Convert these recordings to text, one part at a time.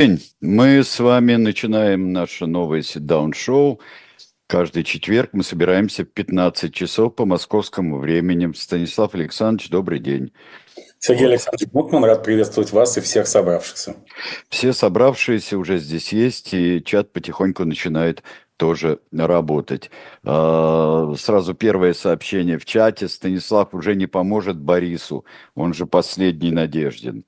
день. Мы с вами начинаем наше новое сит-даун-шоу. Каждый четверг мы собираемся в 15 часов по московскому времени. Станислав Александрович, добрый день. Сергей. Александрович Бутман, рад приветствовать вас и всех собравшихся. Все собравшиеся уже здесь есть, и чат потихоньку начинает тоже работать. А, сразу первое сообщение в чате. Станислав уже не поможет Борису, он же последний надежден.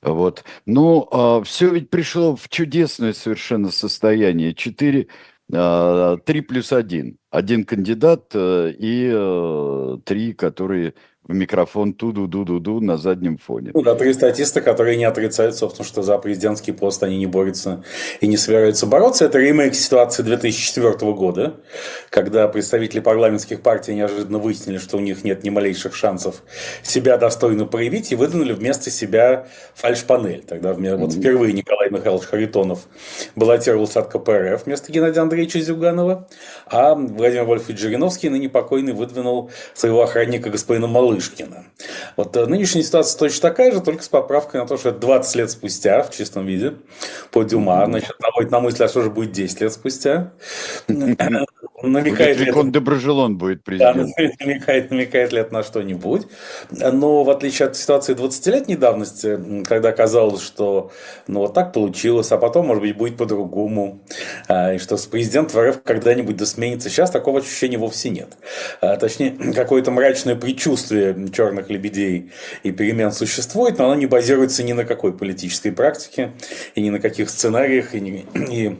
Вот. Ну, а, все ведь пришло в чудесное совершенно состояние. Четыре, а, три плюс один. Один кандидат э, и э, три, которые в микрофон туду-ду-ду-ду на заднем фоне. Ну да, три статиста, которые не отрицают, собственно, что за президентский пост они не борются и не собираются бороться. Это ремейк ситуации 2004 года, когда представители парламентских партий неожиданно выяснили, что у них нет ни малейших шансов себя достойно проявить, и выдвинули вместо себя фальш-панель. Тогда вот впервые Николай Михайлович Харитонов баллотировался от КПРФ вместо Геннадия Андреевича Зюганова, а Владимир Вольфович Жириновский, ныне покойный, выдвинул своего охранника господина Малышева Малышкина. Вот э, нынешняя ситуация точно такая же, только с поправкой на то, что это 20 лет спустя в чистом виде по Дюма. Значит, наводит на мысль, а что же будет 10 лет спустя. Намекает ли это... Доброжелон будет президент. Да, намекает, намекает ли это на что-нибудь. Но в отличие от ситуации 20-летней давности, когда казалось, что ну вот так получилось, а потом, может быть, будет по-другому, а, и что президент в РФ когда-нибудь досменится, сейчас такого ощущения вовсе нет. А, точнее, какое-то мрачное предчувствие черных лебедей и перемен существует, но оно не базируется ни на какой политической практике, и ни на каких сценариях, и, не, и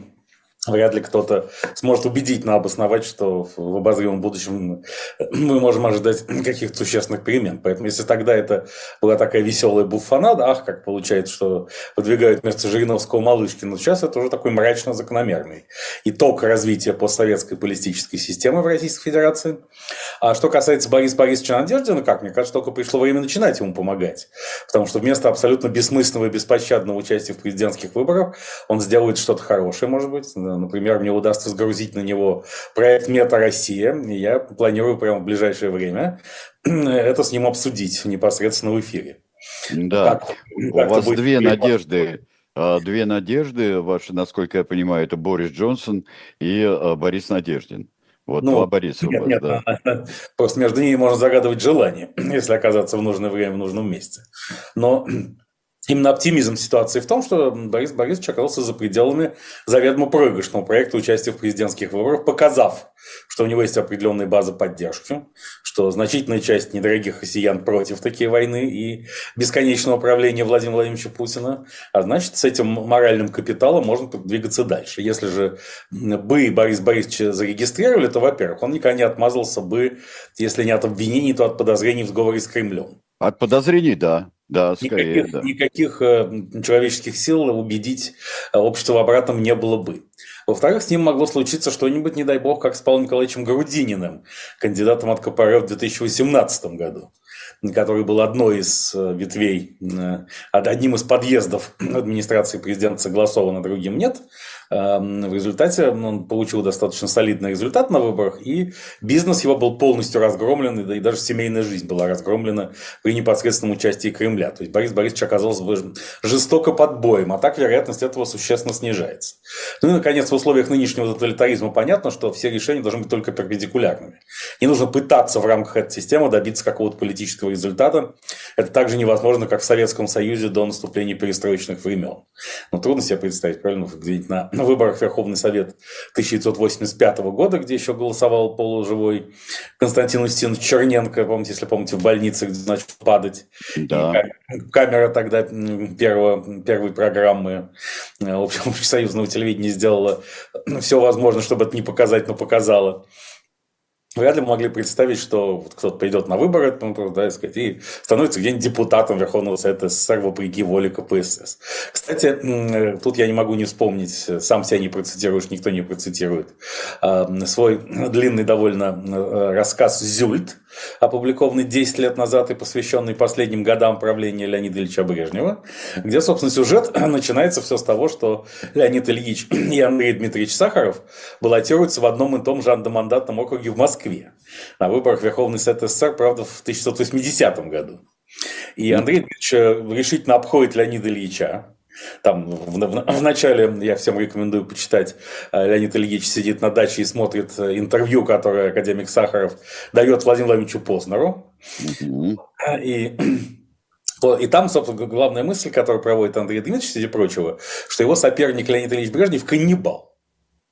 Вряд ли кто-то сможет убедительно обосновать, что в обозримом будущем мы можем ожидать каких-то существенных перемен. Поэтому, если тогда это была такая веселая буфанада, ах, как получается, что выдвигают вместо Жириновского Малышкина, сейчас это уже такой мрачно закономерный итог развития постсоветской политической системы в Российской Федерации. А что касается Бориса Борисовича Надеждина, как мне кажется, только пришло время начинать ему помогать. Потому что вместо абсолютно бессмысленного и беспощадного участия в президентских выборах он сделает что-то хорошее, может быть, Например, мне удастся сгрузить на него проект «Мета Россия». И я планирую прямо в ближайшее время это с ним обсудить непосредственно в эфире. Да, как, у как вас две надежды. А, две надежды ваши, насколько я понимаю, это Борис Джонсон и а, Борис Надеждин. Вот ну, два Бориса нет, вас, нет, да. Просто между ними можно загадывать желание, если оказаться в нужное время, в нужном месте. Но Именно оптимизм ситуации в том, что Борис Борисович оказался за пределами заведомо проигрышного проекта участия в президентских выборах, показав, что у него есть определенная база поддержки, что значительная часть недорогих россиян против такой войны и бесконечного правления Владимира Владимировича Путина, а значит, с этим моральным капиталом можно двигаться дальше. Если же бы Борис Борисович зарегистрировали, то, во-первых, он никогда не отмазался бы, если не от обвинений, то от подозрений в сговоре с Кремлем. От подозрений, да. Да, скорее, никаких, да. никаких э, человеческих сил убедить э, общество в обратном не было бы. Во-вторых, с ним могло случиться что-нибудь, не дай бог, как с Павлом Николаевичем Грудининым, кандидатом от КПРФ в 2018 году который был одной из э, ветвей, одним из подъездов администрации президента согласован, а другим нет. Эм, в результате он получил достаточно солидный результат на выборах, и бизнес его был полностью разгромлен, и даже семейная жизнь была разгромлена при непосредственном участии Кремля. То есть Борис Борисович оказался жестоко под боем, а так вероятность этого существенно снижается. Ну и, наконец, в условиях нынешнего тоталитаризма понятно, что все решения должны быть только перпендикулярными. Не нужно пытаться в рамках этой системы добиться какого-то политического результата. Это также невозможно, как в Советском Союзе до наступления перестроечных времен. Но трудно себе представить, правильно, где-нибудь на на выборах Верховный Совет 1985 года, где еще голосовал полуживой Константин Устинович Черненко, помните, если помните, в больнице, где начал падать. Да. И камера тогда первого, первой программы э, общесоюзного телевидения сделала все возможное, чтобы это не показать, но показала. Вряд ли мы могли представить, что вот кто-то придет на выборы, ну, да, и, сказать, и становится где-нибудь депутатом Верховного Совета СССР вопреки воле КПСС. Кстати, тут я не могу не вспомнить, сам себя не процитируешь, никто не процитирует, а, свой длинный довольно э, рассказ «Зюльт», опубликованный 10 лет назад и посвященный последним годам правления Леонида Ильича Брежнева, где, собственно, сюжет начинается все с того, что Леонид Ильич и Андрей Дмитриевич Сахаров баллотируются в одном и том же андомандатном округе в Москве на выборах Верховный Совет СССР, правда, в 1980 году. И Андрей Дмитриевич решительно обходит Леонида Ильича, Там в, в, в начале я всем рекомендую почитать. Э, Леонид Ильич сидит на даче и смотрит э, интервью, которое академик Сахаров дает Владимиру Владимировичу Познеру. Mm-hmm. И и там, собственно, главная мысль, которую проводит Андрей Дмитриевич, среди прочего, что его соперник Леонид Ильич Брежнев каннибал.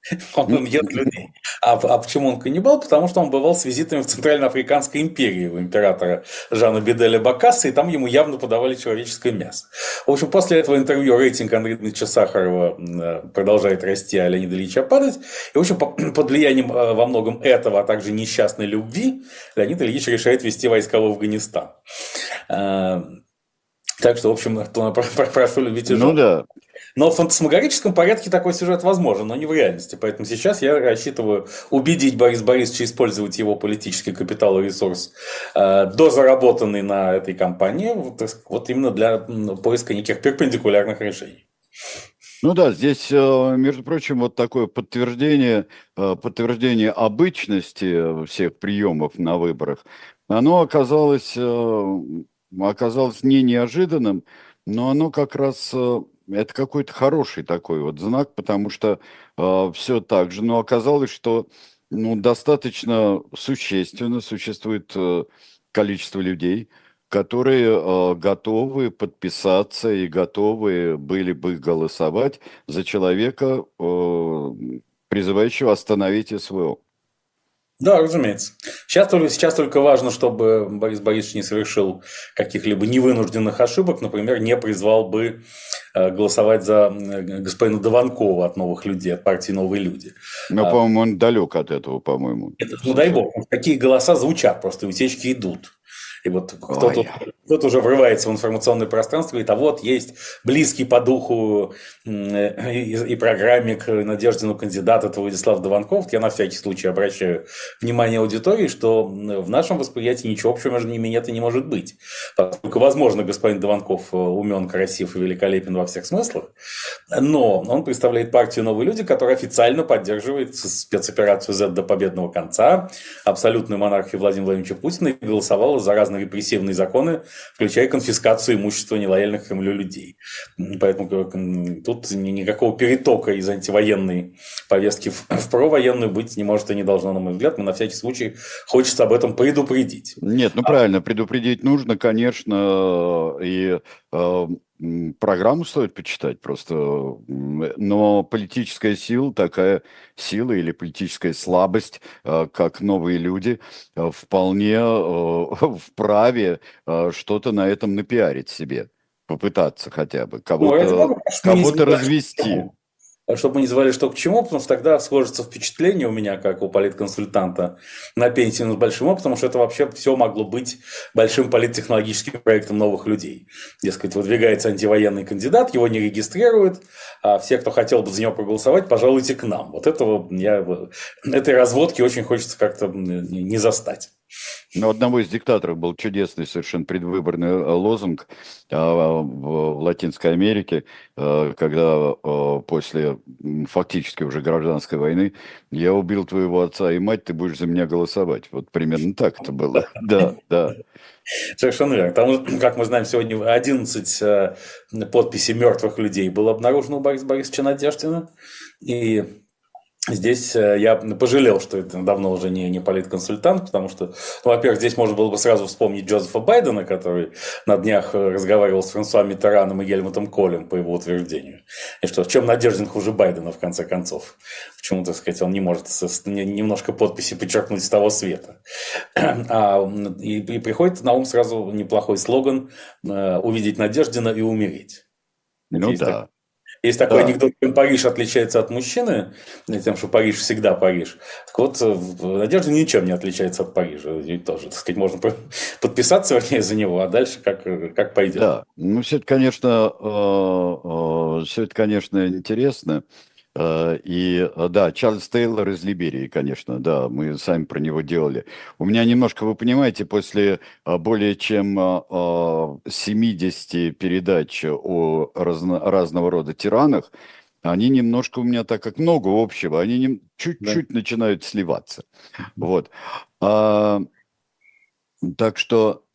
Он, он ест людей. А, а почему он каннибал? Потому что он бывал с визитами в Центральноафриканской империи у императора Жана Беделя Бакаса, и там ему явно подавали человеческое мясо. В общем, после этого интервью рейтинг Андрея Дмитриевича Сахарова э, продолжает расти, а Леонида Ильича падать. И, в общем, под влиянием э, во многом этого, а также несчастной любви, Леонид Ильич решает вести войска в Афганистан. Так что, в общем, прошу любить и Ну да. Но в фантасмагорическом порядке такой сюжет возможен, но не в реальности. Поэтому сейчас я рассчитываю убедить Бориса Борисовича использовать его политический капитал и ресурс, э, дозаработанный на этой кампании, вот, вот именно для поиска неких перпендикулярных решений. Ну да, здесь, э, между прочим, вот такое подтверждение, э, подтверждение обычности всех приемов на выборах, оно оказалось, э, оказалось не неожиданным, но оно как раз это какой-то хороший такой вот знак, потому что э, все так же. Но оказалось, что ну, достаточно существенно существует э, количество людей, которые э, готовы подписаться и готовы были бы голосовать за человека, э, призывающего остановить СВО. Да, разумеется. Сейчас только, сейчас только важно, чтобы Борис Борисович не совершил каких-либо невынужденных ошибок, например, не призвал бы э, голосовать за господина Дованкова от новых людей, от партии «Новые люди». Но, а, по-моему, он далек от этого, по-моему. Ну, дай бог. Такие голоса звучат, просто утечки идут. И вот кто-то, кто уже врывается в информационное пространство и говорит, а вот есть близкий по духу и, и программе к Надеждину кандидат, это Владислав Дованков. Я на всякий случай обращаю внимание аудитории, что в нашем восприятии ничего общего между ними нет и не может быть. Поскольку, возможно, господин Дованков э, умен, красив и великолепен во всех смыслах, но он представляет партию «Новые люди», которая официально поддерживает спецоперацию Z до победного конца, абсолютную монархию Владимира Владимировича Путина и голосовала за разные репрессивные законы, включая конфискацию имущества нелояльных Кремлю людей. Поэтому тут никакого перетока из антивоенной повестки в провоенную быть не может и не должно, на мой взгляд. Мы на всякий случай хочется об этом предупредить. Нет, ну правильно, предупредить нужно, конечно, и э, программу стоит почитать просто, но политическая сила, такая сила или политическая слабость, э, как новые люди, э, вполне э, вправе что-то на этом напиарить себе, попытаться хотя бы, кого-то кого развести. А чтобы мы не звали что к чему, потому что тогда сложится впечатление у меня, как у политконсультанта на пенсии, но с большим опытом, что это вообще все могло быть большим политтехнологическим проектом новых людей. Дескать, выдвигается антивоенный кандидат, его не регистрируют, а все, кто хотел бы за него проголосовать, пожалуйте к нам. Вот этого я, этой разводки очень хочется как-то не застать. У одного из диктаторов был чудесный совершенно предвыборный э, лозунг а, в Латинской Америке, э, когда э, после фактически уже гражданской войны я убил твоего отца и мать, ты будешь за меня голосовать. Вот примерно так это было. Да, да. Совершенно верно. Там, как мы знаем, сегодня 11 подписей мертвых людей было обнаружено у Бориса Борисовича Надеждина. И Здесь э, я пожалел, что это давно уже не, не политконсультант, потому что, ну, во-первых, здесь можно было бы сразу вспомнить Джозефа Байдена, который на днях э, разговаривал с Франсуа Миттераном и Гельмутом Колем по его утверждению. И что, в чем Надеждин хуже Байдена, в конце концов? Почему, так сказать, он не может немножко подписи подчеркнуть с того света? А, и, и приходит на ум сразу неплохой слоган э, «Увидеть Надеждина и умереть». Ну да. Так, есть такой да. анекдот, чем Париж отличается от мужчины, тем, что Париж всегда Париж. Так вот, э, Надежда ничем не отличается от Парижа. И тоже, так сказать, можно подписаться, вернее, за него, а дальше как, как пойдет. Да, ну все это, конечно, э, э, все это, конечно, интересно. Э, и э, да, Чарльз Тейлор из Либерии, конечно, да, мы сами про него делали. У меня немножко, вы понимаете, после э, более чем 70 передач о разно, разного рода тиранах, они немножко у меня, так как много общего, они чуть-чуть да. начинают сливаться. Вот. А, так что,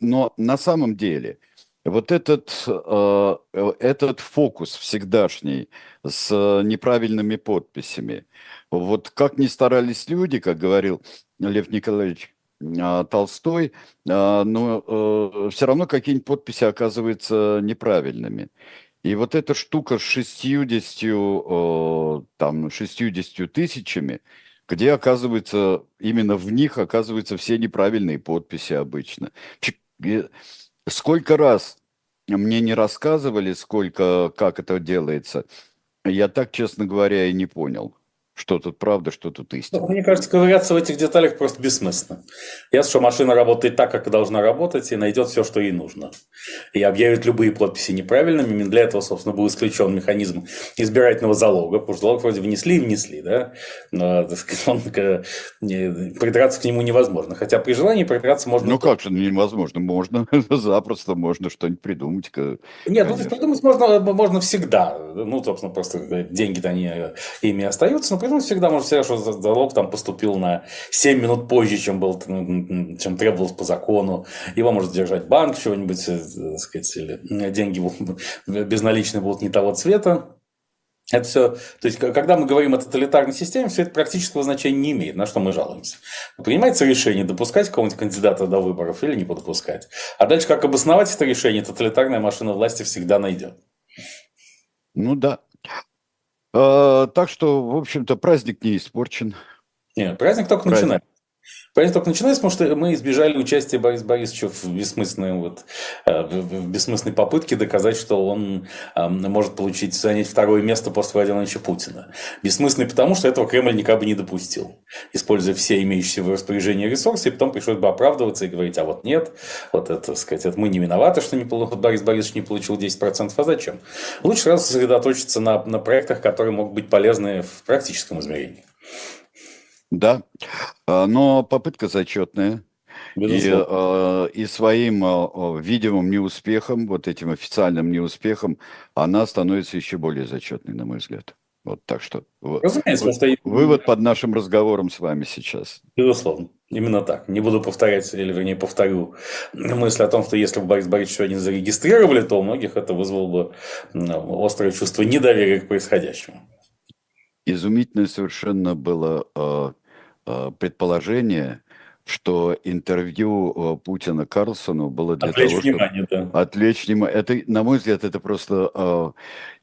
но на самом деле, Вот этот, э, этот фокус всегдашний с неправильными подписями. Вот как ни старались люди, как говорил Лев Николаевич а, Толстой, а, но э, все равно какие-нибудь подписи оказываются неправильными. И вот эта штука с 60, там, 60 тысячами, где оказывается, именно в них оказываются все неправильные подписи обычно. Сколько раз мне не рассказывали, сколько, как это делается, я так, честно говоря, и не понял. Что тут правда, что тут истина? Ну, мне кажется, ковыряться в этих деталях просто бессмысленно. Ясно, что машина работает так, как и должна работать, и найдет все, что ей нужно. И объявит любые подписи неправильными. Именно для этого, собственно, был исключен механизм избирательного залога, потому что залог вроде внесли и внесли, да? Но, так сказать, он, придраться к нему невозможно. Хотя при желании придраться можно... Ну как же невозможно? Можно, запросто можно что-нибудь придумать. Нет, ну, придумать можно, можно всегда. Ну, собственно, просто деньги-то они ими остаются, поэтому всегда можно сказать, что залог там поступил на 7 минут позже, чем, был, чем требовалось по закону. Его может держать банк, чего-нибудь, э, сказать, или деньги безналичные будут не того цвета. Это все, то есть, когда мы говорим о тоталитарной системе, все это практического значения не имеет, на что мы жалуемся. Принимается решение, допускать кого-нибудь кандидата до выборов или не допускать. А дальше, как обосновать это решение, тоталитарная машина власти всегда найдет. Ну да. А, так что, в общем-то, праздник не испорчен. Нет, праздник только праздник. начинается. Праздник только начинается, потому что мы избежали участия Бориса Борисовича в бессмысленной, вот, э, в бессмысленной попытке доказать, что он может получить, занять второе место после Владимира Владимировича Путина. Бессмысленный потому, что этого Кремль никак бы не допустил, используя все имеющиеся в распоряжении ресурсы, и потом пришлось бы оправдываться и говорить, а вот нет, вот это, сказать, это мы не виноваты, что не, Борис Борисович не получил 10%, а зачем? Лучше сразу сосредоточиться на, на проектах, которые могут быть полезны в практическом измерении. Да, а, но попытка зачетная. И, э, и своим э, видимым неуспехом, вот этим официальным неуспехом, она становится еще более зачетной, на мой взгляд. Вот так что Разумеется, вот, что... вывод под нашим разговором с вами сейчас. Безусловно, именно так. Не буду повторять, или вернее повторю мысль о том, что если бы Борис Борисович сегодня зарегистрировали, то у многих это вызвало бы острое чувство недоверия к происходящему. Изумительно совершенно было предположение, что интервью э, Путина Карлсону было для отвлечь того, внимание, чтобы да. отвлечь внимание. Это, на мой взгляд, это просто э,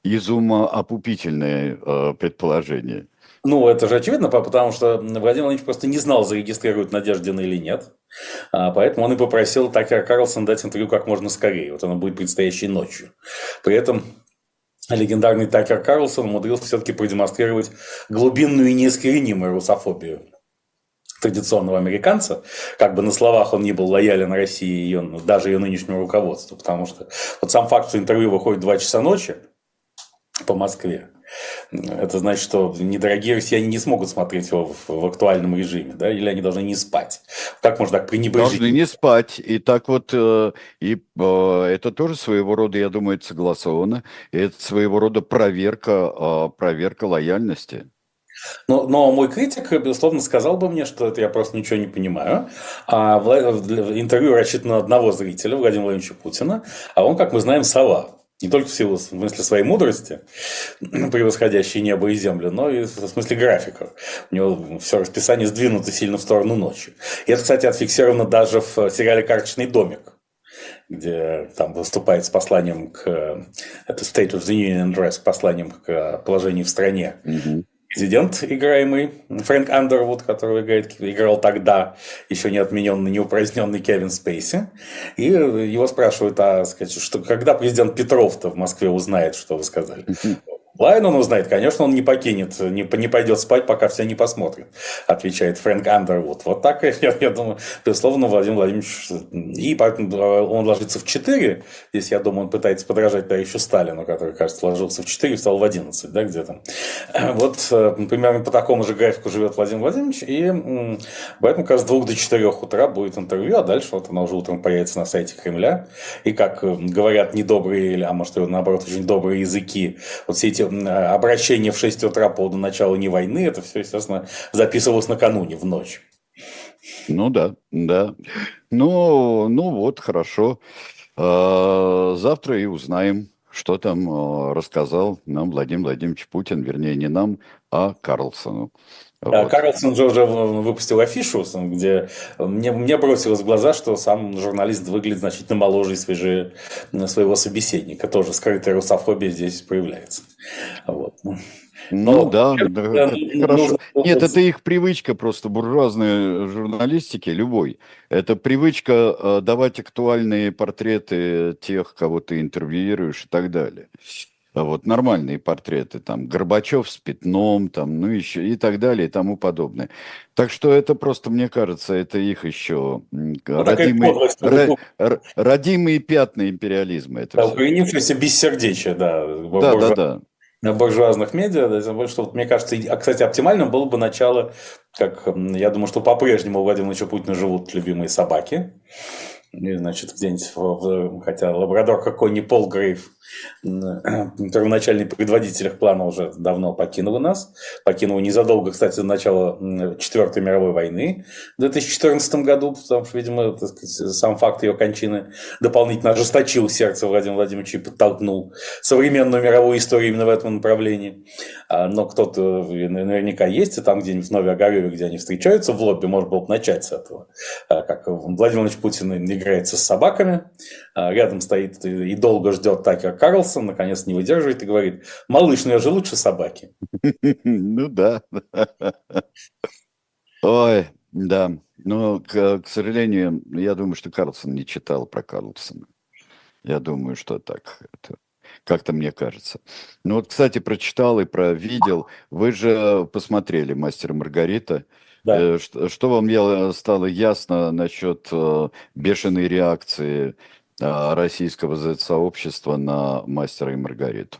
из ума опупительное э, предположение. Ну, это же очевидно, потому что Владимир Владимирович просто не знал, зарегистрируют Надеждина или нет. А, поэтому он и попросил Такера Карлсон дать интервью как можно скорее. Вот оно будет предстоящей ночью. При этом легендарный Такер Карлсон умудрился все-таки продемонстрировать глубинную и неискоренимую русофобию традиционного американца, как бы на словах он не был лоялен России и ее, даже ее нынешнему руководству, потому что вот сам факт, что интервью выходит в 2 часа ночи по Москве, это значит, что недорогие россияне не смогут смотреть его в, в актуальном режиме, да, или они должны не спать. Как можно так пренебрежить? Должны не спать. И так вот, э, и э, это тоже своего рода, я думаю, согласовано. Это своего рода проверка, э, проверка лояльности. Но, но мой критик, безусловно, сказал бы мне, что это я просто ничего не понимаю. А интервью рассчитано на одного зрителя, Владимира Владимировича Путина, а он, как мы знаем, сова. Не только в силу в смысле своей мудрости, превосходящей небо и землю, но и в смысле графика. У него все расписание сдвинуто сильно в сторону ночи. И это, кстати, отфиксировано даже в сериале «Карточный домик», где там выступает с посланием к это State of the Union Address, посланием к положению в стране. Mm-hmm президент, играемый Фрэнк Андервуд, который играет, играл тогда еще не отмененный, не упраздненный Кевин Спейси. И его спрашивают, а сказать, что когда президент Петров-то в Москве узнает, что вы сказали? Лайн он узнает, конечно, он не покинет, не, не пойдет спать, пока все не посмотрят, отвечает Фрэнк Андервуд. Вот так, я, я думаю, безусловно, Владимир Владимирович, и он ложится в 4, здесь, я думаю, он пытается подражать еще Сталину, который, кажется, ложился в 4 и встал в 11, да, где-то. Вот э, примерно по такому же графику живет Владимир Владимирович, и поэтому как с 2 до 4 утра будет интервью, а дальше вот оно уже утром появится на сайте Кремля, и как э, говорят недобрые, а может, наоборот, очень добрые языки, вот все эти обращение в 6 утра по началу не войны, это все, естественно, записывалось накануне, в ночь. Ну да, да. Ну, ну вот, хорошо. А, завтра и узнаем, что там а, рассказал нам Владимир Владимирович Путин, вернее, не нам, а Карлсону. Да, вот. Карлсон же уже выпустил афишу, где мне, мне бросилось в глаза, что сам журналист выглядит значительно моложе и свежее своего собеседника. Тоже скрытая русофобия здесь проявляется. Вот. Ну, ну да, да хорошо. Нет, это их привычка просто буржуазной журналистики, любой. Это привычка э, давать актуальные портреты тех, кого ты интервьюируешь и так далее. А вот нормальные портреты, там, Горбачев с пятном, там, ну, еще и так далее, и тому подобное. Так что это просто, мне кажется, это их еще ну, родимые, ро, родимые пятна империализма. Это да, укоренившееся бессердечие, да. Да, да, да буржуазных медиа, да, что, вот, мне кажется, а, кстати, оптимальным было бы начало, как я думаю, что по-прежнему у Владимира Владимировича Путина живут любимые собаки, и, значит, где-нибудь, хотя лабрадор какой не Полгрейв, первоначальный предводитель их плана уже давно покинул нас. Покинул незадолго, кстати, до начала Четвертой мировой войны в 2014 году, потому что, видимо, сказать, сам факт ее кончины дополнительно ожесточил сердце Владимира Владимировича и подтолкнул современную мировую историю именно в этом направлении. А, но кто-то наверняка есть, и там где-нибудь в Новой Огареве, где они встречаются в лобби, может было бы начать с этого. А, как Владимир Владимирович Путин играется с собаками, а, рядом стоит и долго ждет Такер Карлсон, наконец не выдерживает и говорит, малыш, ну я же лучше собаки. Ну да. Ой, да. Но, к, к сожалению, я думаю, что Карлсон не читал про Карлсона. Я думаю, что так. Это как-то мне кажется. Ну вот, кстати, прочитал и провидел. Вы же посмотрели «Мастера Маргарита». Да. Э, что, вам стало ясно насчет э, бешеной реакции российского Z-сообщества на «Мастера и Маргариту».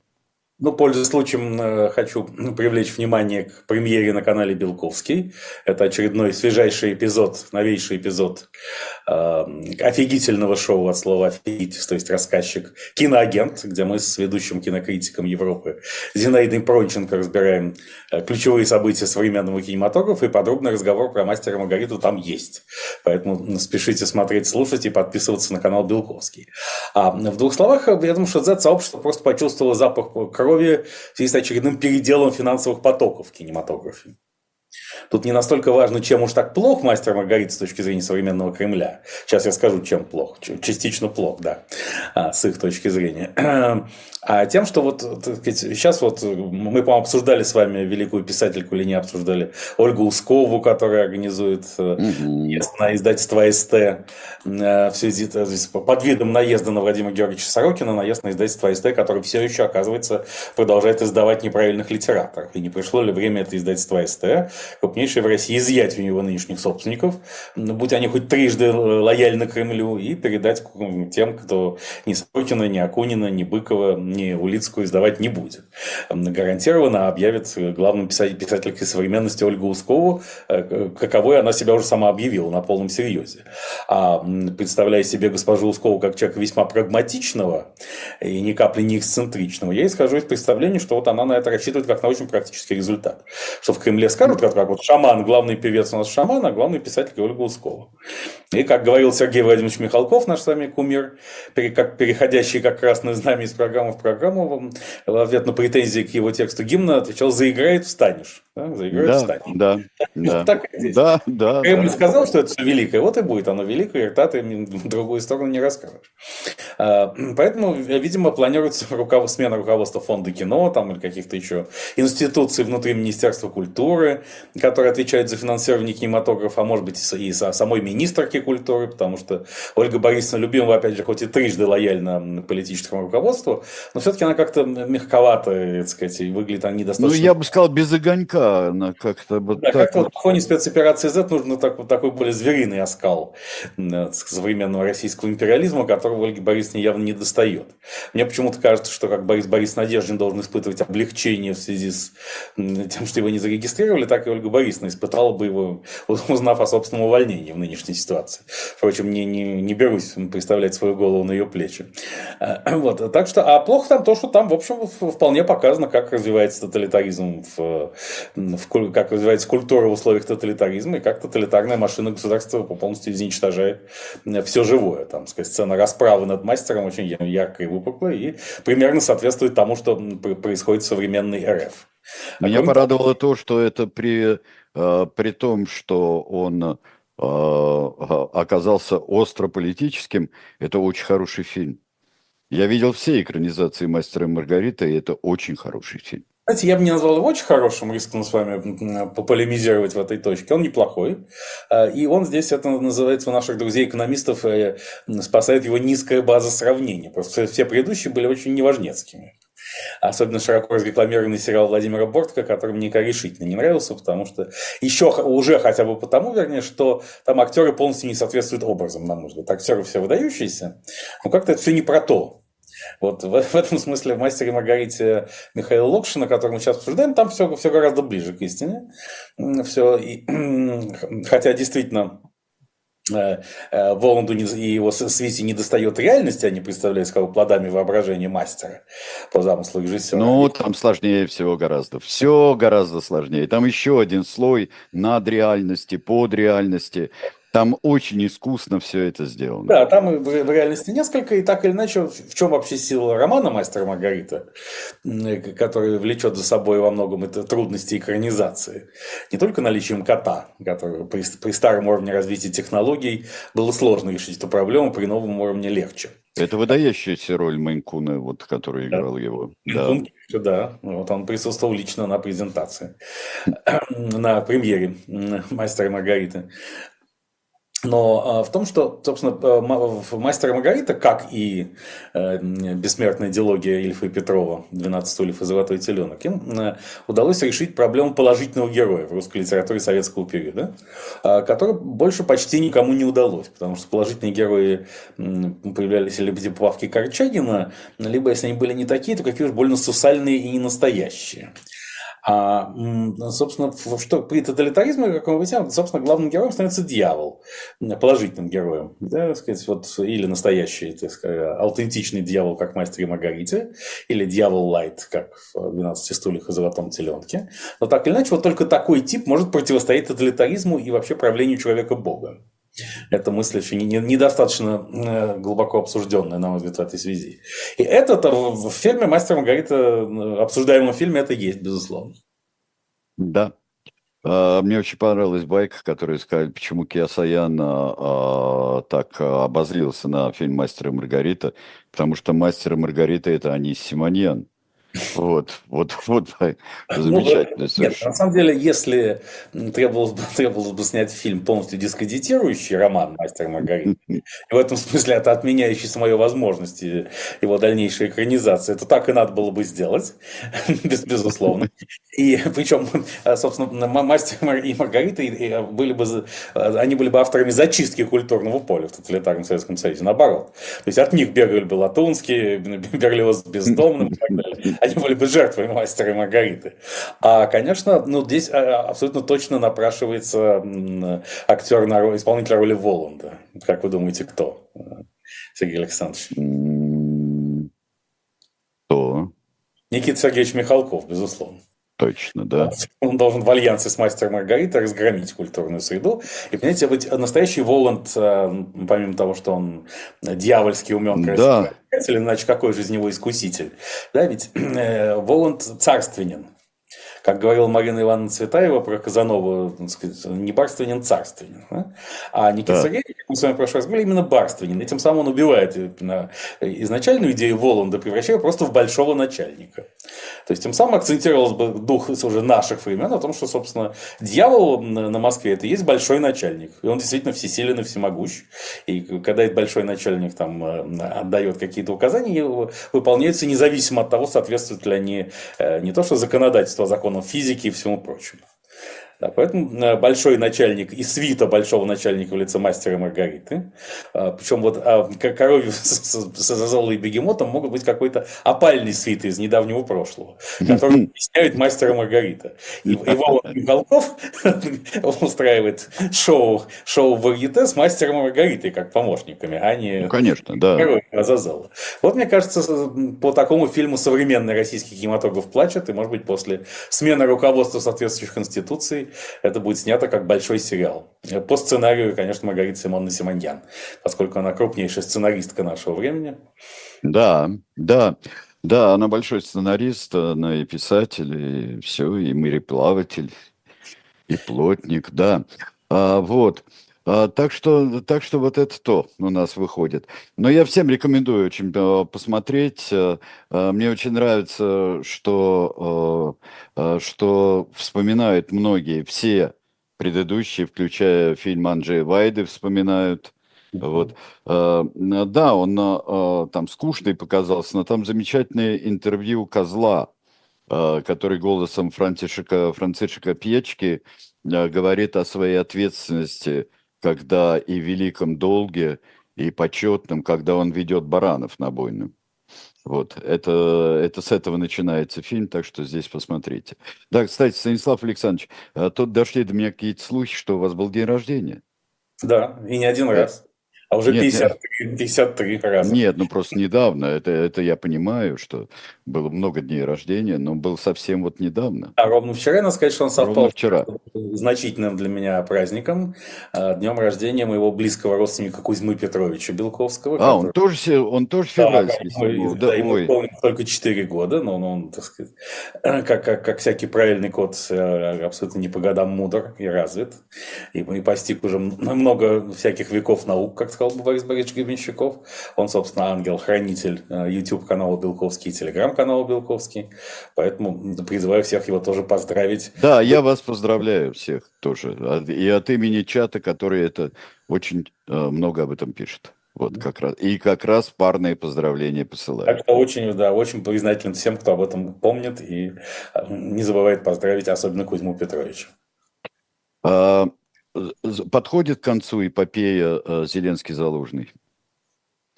Ну, пользуясь случаем, э, хочу привлечь внимание к премьере на канале Белковский. Это очередной свежайший эпизод, новейший эпизод э, офигительного шоу от слова «офигитель», то есть рассказчик «Киноагент», где мы с ведущим кинокритиком Европы Зинаидой Пронченко разбираем э, ключевые события современного кинематографа и подробный разговор про «Мастера Маргариту» там есть. Поэтому спешите смотреть, слушать и подписываться на канал Белковский. А в двух словах, я думаю, что Z-сообщество просто почувствовало запах крови здоровья в связи с очередным переделом финансовых потоков в кинематографе. Тут не настолько важно, чем уж так плох мастер Маргарита с точки зрения современного Кремля. Сейчас я скажу, чем плох. Частично плох, да, а, с их точки зрения. А тем, что вот сказать, сейчас вот мы, по-моему, обсуждали с вами великую писательку или не обсуждали Ольгу Ускову, которая организует угу. на издательство СТ э, в связи под видом наезда на Владимира Георгиевича Сорокина, наезд на издательство СТ, который все еще, оказывается, продолжает издавать неправильных литераторов. И не пришло ли время это издательство СТ, крупнейшее в России, изъять у него нынешних собственников, будь они хоть трижды лояльны Кремлю, и передать тем, кто ни Сорокина, ни Акунина, ни Быкова, ни Улицкую издавать не будет. Гарантированно объявит главным писателькой современности Ольгу Ускову, э, каковой она себя уже сама объявила на полном серьезе. А представляя себе госпожу Ускову как человека весьма прагматичного и ни капли не эксцентричного, я исхожу из представления, что вот она на это рассчитывает как на очень практический результат. Что в Кремле скажут, как, как вот шаман, главный певец у нас шаман, а главный писатель Ольга Ускова. И, как говорил Сергей Владимирович Михалков, наш с вами кумир, переходящий как красное знамя из программы в программу, в ответ на претензии к его тексту гимна отвечал «заиграет, встанешь». Да, заиграет, да, встанешь. Да, да, так и да, да, Кремль да. сказал, что это все великое, вот и будет оно великое, и рта ты в другую сторону не расскажешь. А, поэтому, видимо, планируется руков... смена руководства фонда кино там, или каких-то еще институций внутри Министерства культуры, которые отвечают за финансирование кинематографа, а может быть и самой министрки культуры, потому что Ольга Борисовна любимого, опять же, хоть и трижды лояльна политическому руководству, но все-таки она как-то мягковато, так сказать, и выглядит она недостаточно... Ну, я бы сказал, без огонька она как-то вот да, так как вот. в фоне спецоперации Z нужно так, вот такой более звериный оскал современного российского империализма, которого Ольге Борисовне явно не достает. Мне почему-то кажется, что как Борис Борис Надеждин должен испытывать облегчение в связи с тем, что его не зарегистрировали, так и Ольга Борисовна испытала бы его, узнав о собственном увольнении в нынешней ситуации. Впрочем, не, не, не берусь представлять свою голову на ее плечи. Э, вот, так что, а плохо там то, что там, в общем, вполне показано, как развивается тоталитаризм, в, в, как развивается культура в условиях тоталитаризма, и как тоталитарная машина государства полностью изничтожает все живое. Там, сказать, сцена расправы над мастером очень яркая и выпуклая, и примерно соответствует тому, что происходит в современной РФ. Меня а порадовало то, что это при, э, при том, что он э, оказался остро политическим, это очень хороший фильм. Я видел все экранизации «Мастера и Маргарита», и это очень хороший фильм. Знаете, я бы не назвал его очень хорошим, рискну с вами пополемизировать в этой точке. Он неплохой. Э, и он здесь, это называется у наших друзей-экономистов, спасает его низкая база сравнения. Просто все предыдущие были очень неважнецкими. Особенно широко разрекламированный сериал Владимира Бортка, который мне решительно не нравился, потому что еще уже хотя бы потому, вернее, что там актеры полностью не соответствуют образам, на мой взгляд. Актеры все выдающиеся, но как-то это все не про то. Вот в, в этом смысле в «Мастере Маргарите» Михаила Локшина, который мы сейчас обсуждаем, там все, все гораздо ближе к истине. Все, и, хотя действительно Воланду и его свете не достает реальности, они представляют кого плодами воображения мастера по замыслу режиссера. Ну, там сложнее всего гораздо. Все гораздо сложнее. Там еще один слой над реальности, под реальности. Там очень искусно все это сделано. Да, там в реальности несколько, и так или иначе, в чем вообще сила романа «Мастера Маргарита», который влечет за собой во многом это трудности экранизации. Не только наличием кота, который при, при старом уровне развития технологий было сложно решить эту проблему, при новом уровне легче. Это выдающаяся роль Мейнкуна, вот, который играл да. его. Да. да, вот он присутствовал лично на презентации, на премьере «Мастера Маргариты». Но а, в том, что, собственно, э, «Мастер и Маргарита», как и э, бессмертная диалогия Ильфа и Петрова «12 стульев и золотой теленок», им э, удалось решить проблему положительного героя в русской литературе советского периода, а, который больше почти никому не удалось, потому что положительные герои появлялись либо типа Павки Корчагина, либо, если они были не такие, то какие уж больно сусальные и не настоящие. А, собственно, что при тоталитаризме, как мы выясняем, собственно, главным героем становится дьявол, положительным героем, да, сказать, вот, или настоящий, так сказать, аутентичный дьявол, как мастер и Маргарите, или дьявол Лайт, как в 12 стульях и золотом теленке. Но так или иначе, вот только такой тип может противостоять тоталитаризму и вообще правлению человека Бога. Эта мысль еще недостаточно э, глубоко обсужденная, на мой взгляд, в этой связи. И это в фильме «Мастер Маргарита», э, обсуждаемом фильме, это есть, безусловно. Да. А, мне очень понравилась байка, которая сказали, почему Киасаян а, так обозлился на фильм «Мастер и Маргарита», потому что «Мастер и Маргарита» – это Анис Симоньян. Вот, вот, вот, замечательно. Ну, нет, на самом деле, если требовалось бы, требовалось бы снять фильм, полностью дискредитирующий роман «Мастер Маргарита», и в этом смысле это отменяющий самой возможности его дальнейшей экранизации, то так и надо было бы сделать, без, безусловно. И причем, собственно, «Мастер и Маргарита» были бы, они были бы авторами зачистки культурного поля в тоталитарном Советском Союзе, наоборот. То есть от них бегали бы Латунский, Берлиоз Бездомным и так далее они были бы жертвой мастера и Маргариты. А, конечно, ну, здесь а, абсолютно точно напрашивается актер, на исполнитель роли Воланда. Как вы думаете, кто? Сергей Александрович. Кто? Никита Сергеевич Михалков, безусловно. Точно, да. Он должен в альянсе с мастером Маргаритой разгромить культурную среду. И, понимаете, быть настоящий Воланд, э, помимо того, что он дьявольский умен, красивый, да. иначе какой же из него искуситель? Да, ведь э, Воланд царственен. Как говорила Марина Ивановна Цветаева про Казанова, сказать, не барственен, царственен. Да? А Никита да. Сергеевич, мы с вами в прошлый раз говорили, именно барственен. И тем самым он убивает изначальную идею Воланда, превращая просто в большого начальника. То есть тем самым акцентировался бы дух уже наших времен о том, что, собственно, дьявол на Москве это и есть большой начальник. И он действительно всесилен и всемогущ. И когда этот большой начальник там э, отдает какие-то указания, выполняются независимо от того, соответствуют ли они э, не то что законодательство, а закон законам физики и всему прочему. Да, поэтому э, большой начальник и свита большого начальника в лице мастера Маргариты. А, Причем вот а, коровью с Азазолой и Бегемотом могут быть какой-то опальный свит из недавнего прошлого, который объясняет мастера Маргарита. И Иван Михалков устраивает шоу, шоу Варьете с мастером Маргаритой как помощниками, а не ну, конечно, да. Азазола. Вот мне кажется, по такому фильму современный российский кинематограф плачет, и может быть после смены руководства соответствующих институций это будет снято как большой сериал. По сценарию, конечно, Маргарита Симонна Симоньян, поскольку она крупнейшая сценаристка нашего времени. Да, да. Да, она большой сценарист, она и писатель, и все, и мореплаватель, и плотник, да. А, вот. А, так, что, так что вот это то у нас выходит. Но я всем рекомендую очень а, посмотреть. А, а, мне очень нравится, что, что вспоминают многие, все предыдущие, включая фильм Анджея Вайды, вспоминают. Вот. Да, он там скучный показался, но там замечательное интервью Козла, который голосом Франтишека, Францишека Пьечки говорит о своей ответственности когда и в великом долге, и почетном, когда он ведет баранов на бойню. Вот, это, это с этого начинается фильм, так что здесь посмотрите. Да, кстати, Станислав Александрович, а тут дошли до меня какие-то слухи, что у вас был день рождения. Да, и не один раз. А уже нет, 53, 53 раза. Нет, ну просто недавно. Это, это я понимаю, что было много дней рождения, но был совсем вот недавно. А ровно вчера, надо сказать, что он совпал ровно вчера. значительным для меня праздником, а, днем рождения моего близкого родственника Кузьмы Петровича Белковского. А, который... он тоже, он тоже февральский. Да, ему, да, ему ой. только 4 года, но он, он так сказать, как, как, как всякий правильный кот, э, абсолютно не по годам мудр и развит. И, и постиг уже много всяких веков наук, как сказал бы Борис Борисович Гребенщиков. Он, собственно, ангел-хранитель э, YouTube-канала Белковский и телеграм-канала Белковский. Поэтому призываю всех его тоже поздравить. Да, я вас поздравляю всех тоже. И от имени чата, который это очень э, много об этом пишет. Вот как раз. И как раз парные поздравления посылаю. Так что очень, да, очень признателен всем, кто об этом помнит и э, не забывает поздравить, особенно Кузьму Петровича. А, подходит к концу эпопея э, Зеленский-Залужный?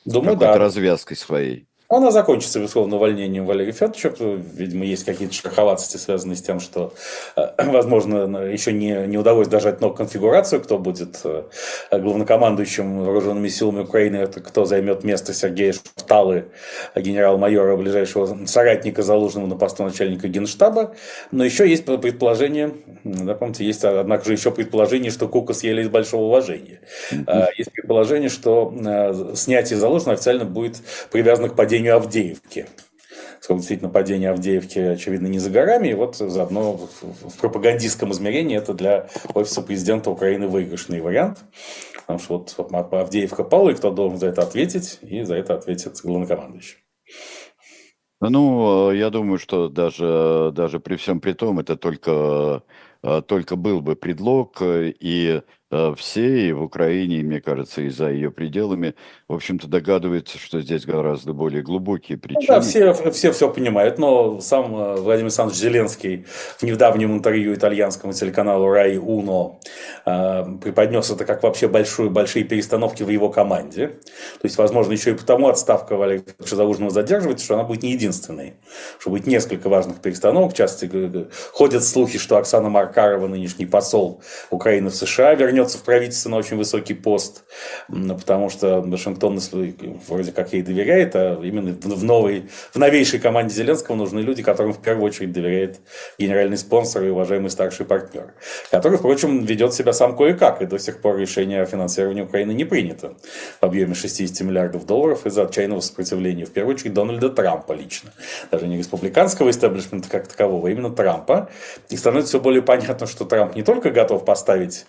Думаю, да. развязкой своей. Она закончится, безусловно, увольнением Валерия Федоровича. Видимо, есть какие-то шероховатости, связанные с тем, что, э, возможно, еще не, не удалось дожать ног конфигурацию, кто будет э, главнокомандующим вооруженными силами Украины, это кто займет место Сергея Шафталы, генерал-майора, ближайшего соратника Залужного на посту начальника генштаба. Но еще есть предположение, да, помните, есть, однако же, еще предположение, что Кука съели из большого уважения. Есть предположение, что э, снятие Залужного официально будет привязано к падению падению Авдеевки. Сколько действительно падение Авдеевки, очевидно, не за горами. И вот заодно в пропагандистском измерении это для офиса президента Украины выигрышный вариант. Потому что вот Авдеевка пала, и кто должен за это ответить, и за это ответит главнокомандующий. Ну, я думаю, что даже, даже при всем при том, это только, только был бы предлог, и Э, все и в Украине, и, мне кажется, и за ее пределами, в общем-то, догадываются, что здесь гораздо более глубокие причины. Ну, да, все, все все понимают, но сам э, Владимир Александрович Зеленский в недавнем интервью итальянскому телеканалу Рай Уно э, преподнес это как вообще большую, большие перестановки в его команде. То есть, возможно, еще и потому отставка Валерия Залужного задерживается, что она будет не единственной. Что будет несколько важных перестановок. В частности, ходят слухи, что Оксана Маркарова, нынешний посол Украины в США, вернется вернется в правительство на очень высокий пост, потому что Вашингтон вроде как ей доверяет, а именно в, новой, в новейшей команде Зеленского нужны люди, которым в первую очередь доверяет генеральный спонсор и уважаемый старший партнер, который, впрочем, ведет себя сам кое-как, и до сих пор решение о финансировании Украины не принято в объеме 60 миллиардов долларов из-за отчаянного сопротивления, в первую очередь, Дональда Трампа лично. Даже не республиканского истеблишмента как такового, а именно Трампа. И становится все более понятно, что Трамп не только готов поставить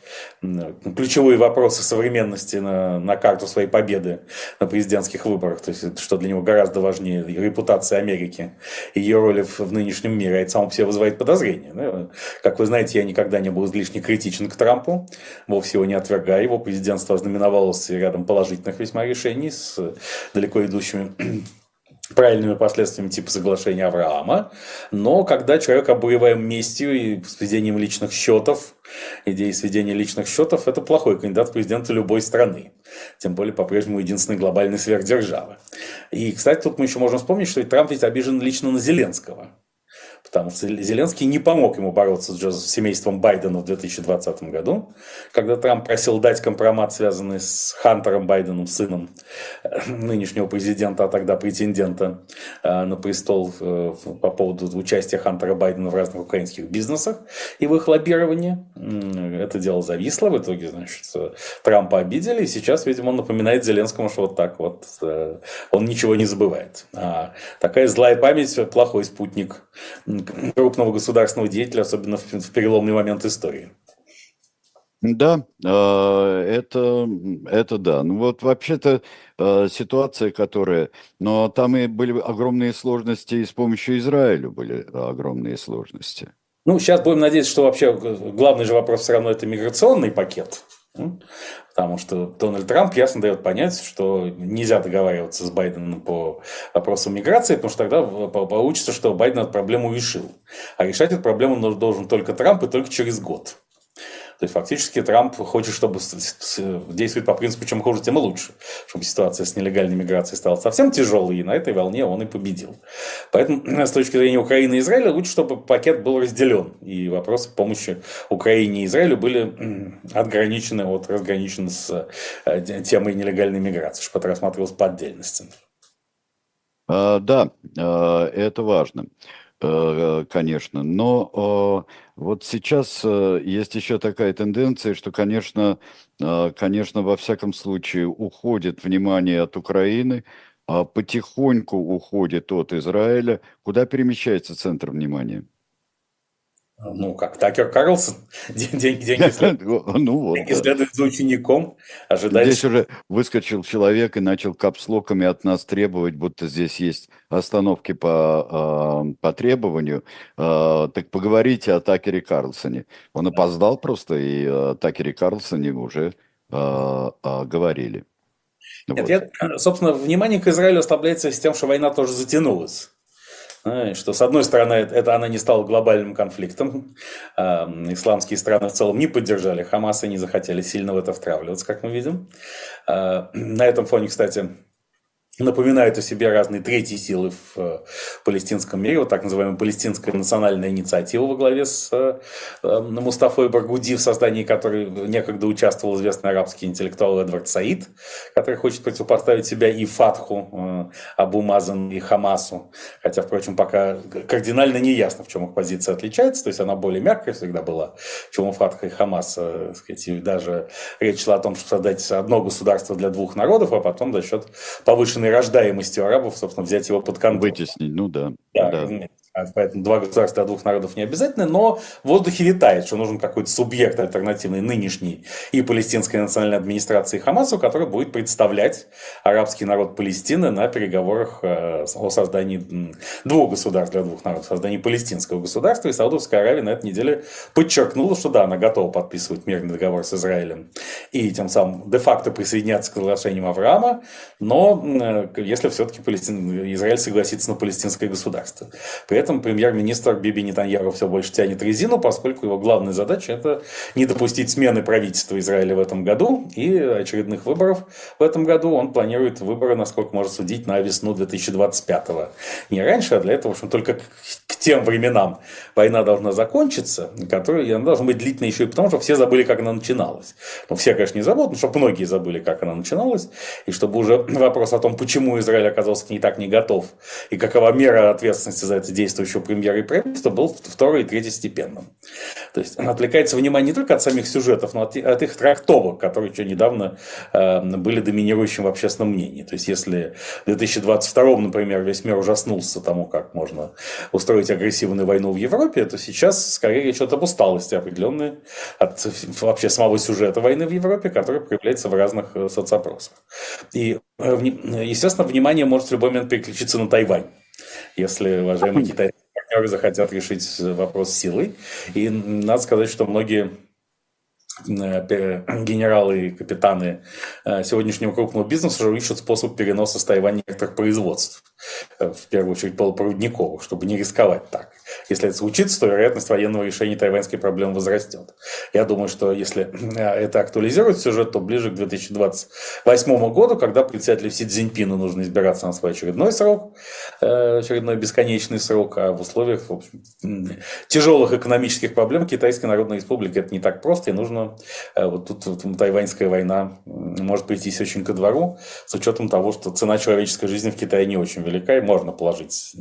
ключевые вопросы современности на, на карту своей победы на президентских выборах, то есть что для него гораздо важнее репутация Америки и ее роли в, в нынешнем мире, а это само себе вызывает подозрения. Да? Как вы знаете, я никогда не был излишне критичен к Трампу, вовсе его не отвергаю, его президентство ознаменовалось рядом положительных весьма решений с далеко идущими правильными последствиями типа соглашения Авраама, но когда человек обуреваем местью и сведением личных счетов, идеей сведения личных счетов, это плохой кандидат в президенты любой страны, тем более по-прежнему единственной глобальной сверхдержавы. И, кстати, тут мы еще можем вспомнить, что и Трамп ведь обижен лично на Зеленского – потому что Зеленский не помог ему бороться с, Джозеф, семейством Байдена в 2020 году, когда Трамп просил дать компромат, связанный с Хантером Байденом, сыном э, нынешнего президента, а тогда претендента э, на престол э, по поводу участия Хантера Байдена в разных украинских бизнесах и в их лоббировании. Это дело зависло, в итоге, значит, Трампа обидели, и сейчас, видимо, он напоминает Зеленскому, что вот так вот он ничего не забывает. А такая злая память – плохой спутник крупного государственного деятеля, особенно в, переломный момент истории. Да, а, это, это да. Ну вот вообще-то а, ситуация, которая... Но там и были огромные сложности, и с помощью Израиля были огромные сложности. Ну, сейчас будем надеяться, что вообще главный же вопрос все равно это миграционный пакет. Потому что Дональд Трамп ясно дает понять, что нельзя договариваться с Байденом по вопросу миграции, потому что тогда получится, что Байден эту проблему решил. А решать эту проблему должен только Трамп и только через год. То есть фактически Трамп хочет, чтобы действовать по принципу, чем хуже, тем лучше. Чтобы ситуация с нелегальной миграцией стала совсем тяжелой, и на этой волне он и победил. Поэтому с точки зрения Украины и Израиля лучше, чтобы пакет был разделен. И вопросы помощи Украине и Израилю были отграничены, вот, разграничены с э, темой нелегальной миграции, чтобы это рассматривалось по отдельности. А, да, а, это важно. Э, конечно. Но вот сейчас э, есть еще такая тенденция, что, конечно, э, конечно, во всяком случае уходит внимание от Украины, а потихоньку уходит от Израиля. Куда перемещается центр внимания? Ну, как Такер Карлсон, деньги, деньги, следуют, ну, вот, деньги следуют за учеником, ожидает... Здесь уже выскочил человек и начал капслоками от нас требовать, будто здесь есть остановки по, э, по требованию. Э, так поговорите о Такере Карлсоне. Он опоздал просто, и о Такере Карлсоне уже э, говорили. Нет, вот. я, собственно, внимание к Израилю ослабляется с тем, что война тоже затянулась что, с одной стороны, это она не стала глобальным конфликтом. Исламские страны в целом не поддержали Хамас и не захотели сильно в это втравливаться, как мы видим. А, на этом фоне, кстати, напоминают о себе разные третьи силы в э, палестинском мире, вот так называемая палестинская национальная инициатива во главе с э, э, Мустафой Баргуди, в создании которой некогда участвовал известный арабский интеллектуал Эдвард Саид, который хочет противопоставить себя и Фатху, Абу Мазан и Хамасу, хотя, впрочем, пока кардинально не ясно, в чем их позиция отличается, то есть она более мягкая всегда была, чем у Фатха и Хамаса, сказать, и даже речь шла о том, чтобы создать одно государство для двух народов, а потом за счет повышенной рождаемостью арабов, собственно, взять его под контроль. Вытеснить, ну да. да, да. А поэтому два государства двух народов не обязательно, но в воздухе витает, что нужен какой-то субъект альтернативный нынешней и палестинской национальной администрации Хамасу, который будет представлять арабский народ Палестины на переговорах э, о создании двух государств для двух народов, создании палестинского государства. И Саудовская Аравия на этой неделе подчеркнула, что да, она готова подписывать мирный договор с Израилем и тем самым де-факто присоединяться к соглашениям Авраама, но э, если все-таки. Израиль согласится на палестинское государство. При этом премьер-министр Биби Нетаньяху все больше тянет резину, поскольку его главная задача – это не допустить смены правительства Израиля в этом году и очередных выборов в этом году. Он планирует выборы, насколько можно судить, на весну 2025-го. Не раньше, а для этого, в общем, только к тем временам война должна закончиться, которая, она должна быть длительной еще и потому, что все забыли, как она начиналась. Ну, все, конечно, не забудут, но чтобы многие забыли, как она начиналась, и чтобы уже вопрос о том, почему Израиль оказался не так не готов, и какова мера ответственности за это действующего премьера и правительства, был второй и третьестепенным. То есть отвлекается внимание не только от самих сюжетов, но от, от их трактовок, которые еще недавно э, были доминирующим в общественном мнении. То есть если в 2022, например, весь мир ужаснулся тому, как можно устроить агрессивную войну в Европе, то сейчас скорее речь идет об усталости определенной от вообще самого сюжета войны в Европе, который проявляется в разных э, соцопросах. И, э, естественно, внимание может в любой момент переключиться на Тайвань. Если уважаемые китайские партнеры захотят решить вопрос силой. И надо сказать, что многие генералы и капитаны э, сегодняшнего крупного бизнеса уже ищут способ переноса с Тайваня некоторых производств, э, в первую очередь полупроводниковых, чтобы не рисковать так. Если это случится, то вероятность военного решения тайваньской проблемы возрастет. Я думаю, что если это актуализирует сюжет, то ближе к 2028 году, когда председателю Си Цзиньпину нужно избираться на свой очередной срок, очередной бесконечный срок, а в условиях в общем, тяжелых экономических проблем Китайской Народной Республики это не так просто, и нужно Э, вот тут вот, тайваньская война может прийтись очень ко двору, с учетом того, что цена человеческой жизни в Китае не очень велика, и можно положить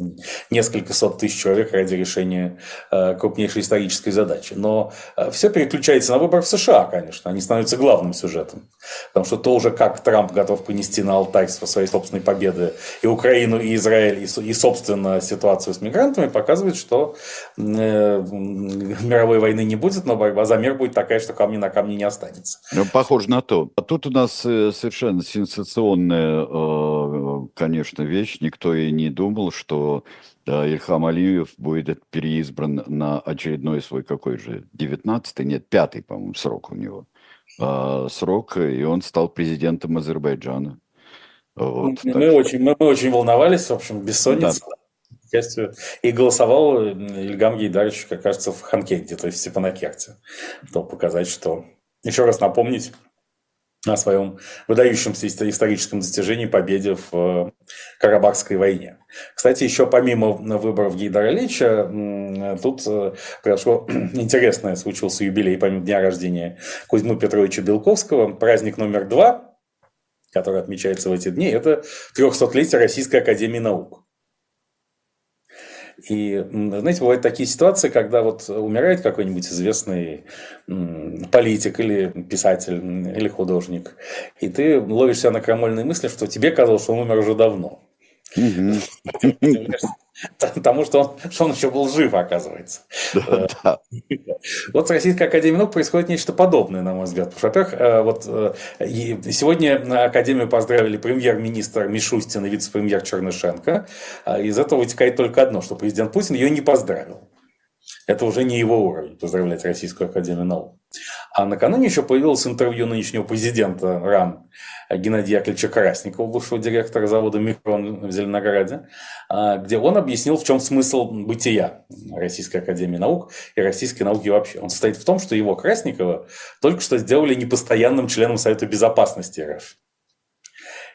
несколько сот тысяч человек ради решения э, крупнейшей исторической задачи. Но э, все переключается на выбор в США, конечно, они становятся главным сюжетом. Потому что то уже, как Трамп готов принести на алтарь своей собственной победы и Украину, и Израиль, и, собственно, ситуацию с мигрантами, показывает, что мировой войны не будет, но борьба за мир будет такая, что камни на камне не останется. Ну, похоже на то. А тут у нас э, совершенно сенсационная, э, конечно, вещь. Никто и не думал, что Ильхам Алиев будет переизбран на очередной свой какой же, 19-й, нет, пятый, по-моему, срок у него. А, срок, и он стал президентом Азербайджана. Вот, мы, мы, очень, мы, мы очень волновались, в общем, бессонница. Да частью. И голосовал Ильгам Гейдарович, как кажется, в Ханкенте, то есть в Степанакерте. Чтобы показать, что... Еще раз напомнить о своем выдающемся историческом достижении победе в э, Карабахской войне. Кстати, еще помимо выборов Гейдара Ильича, тут э, произошло интересное, случился юбилей помимо дня рождения Кузьмы Петровича Белковского, праздник номер два, который отмечается в эти дни, это 300-летие Российской Академии Наук. И, знаете, бывают такие ситуации, когда вот умирает какой-нибудь известный политик или писатель или художник, и ты ловишь себя на крамольной мысли, что тебе казалось, что он умер уже давно. Потому что он, что он еще был жив, оказывается. Да. Вот с Российской Академией наук происходит нечто подобное, на мой взгляд. Во-первых, э, вот э, сегодня Академию поздравили премьер-министр Мишустин и вице-премьер Чернышенко. А из этого вытекает только одно, что президент Путин ее не поздравил. Это уже не его уровень, поздравлять Российскую Академию наук. А накануне еще появилось интервью нынешнего президента РАН Геннадия Яковлевича Красникова, бывшего директора завода «Микрон» в Зеленограде, а, где он объяснил, в чем смысл бытия Российской Академии Наук и российской науки вообще. Он состоит в том, что его Красникова только что сделали непостоянным членом Совета Безопасности РФ.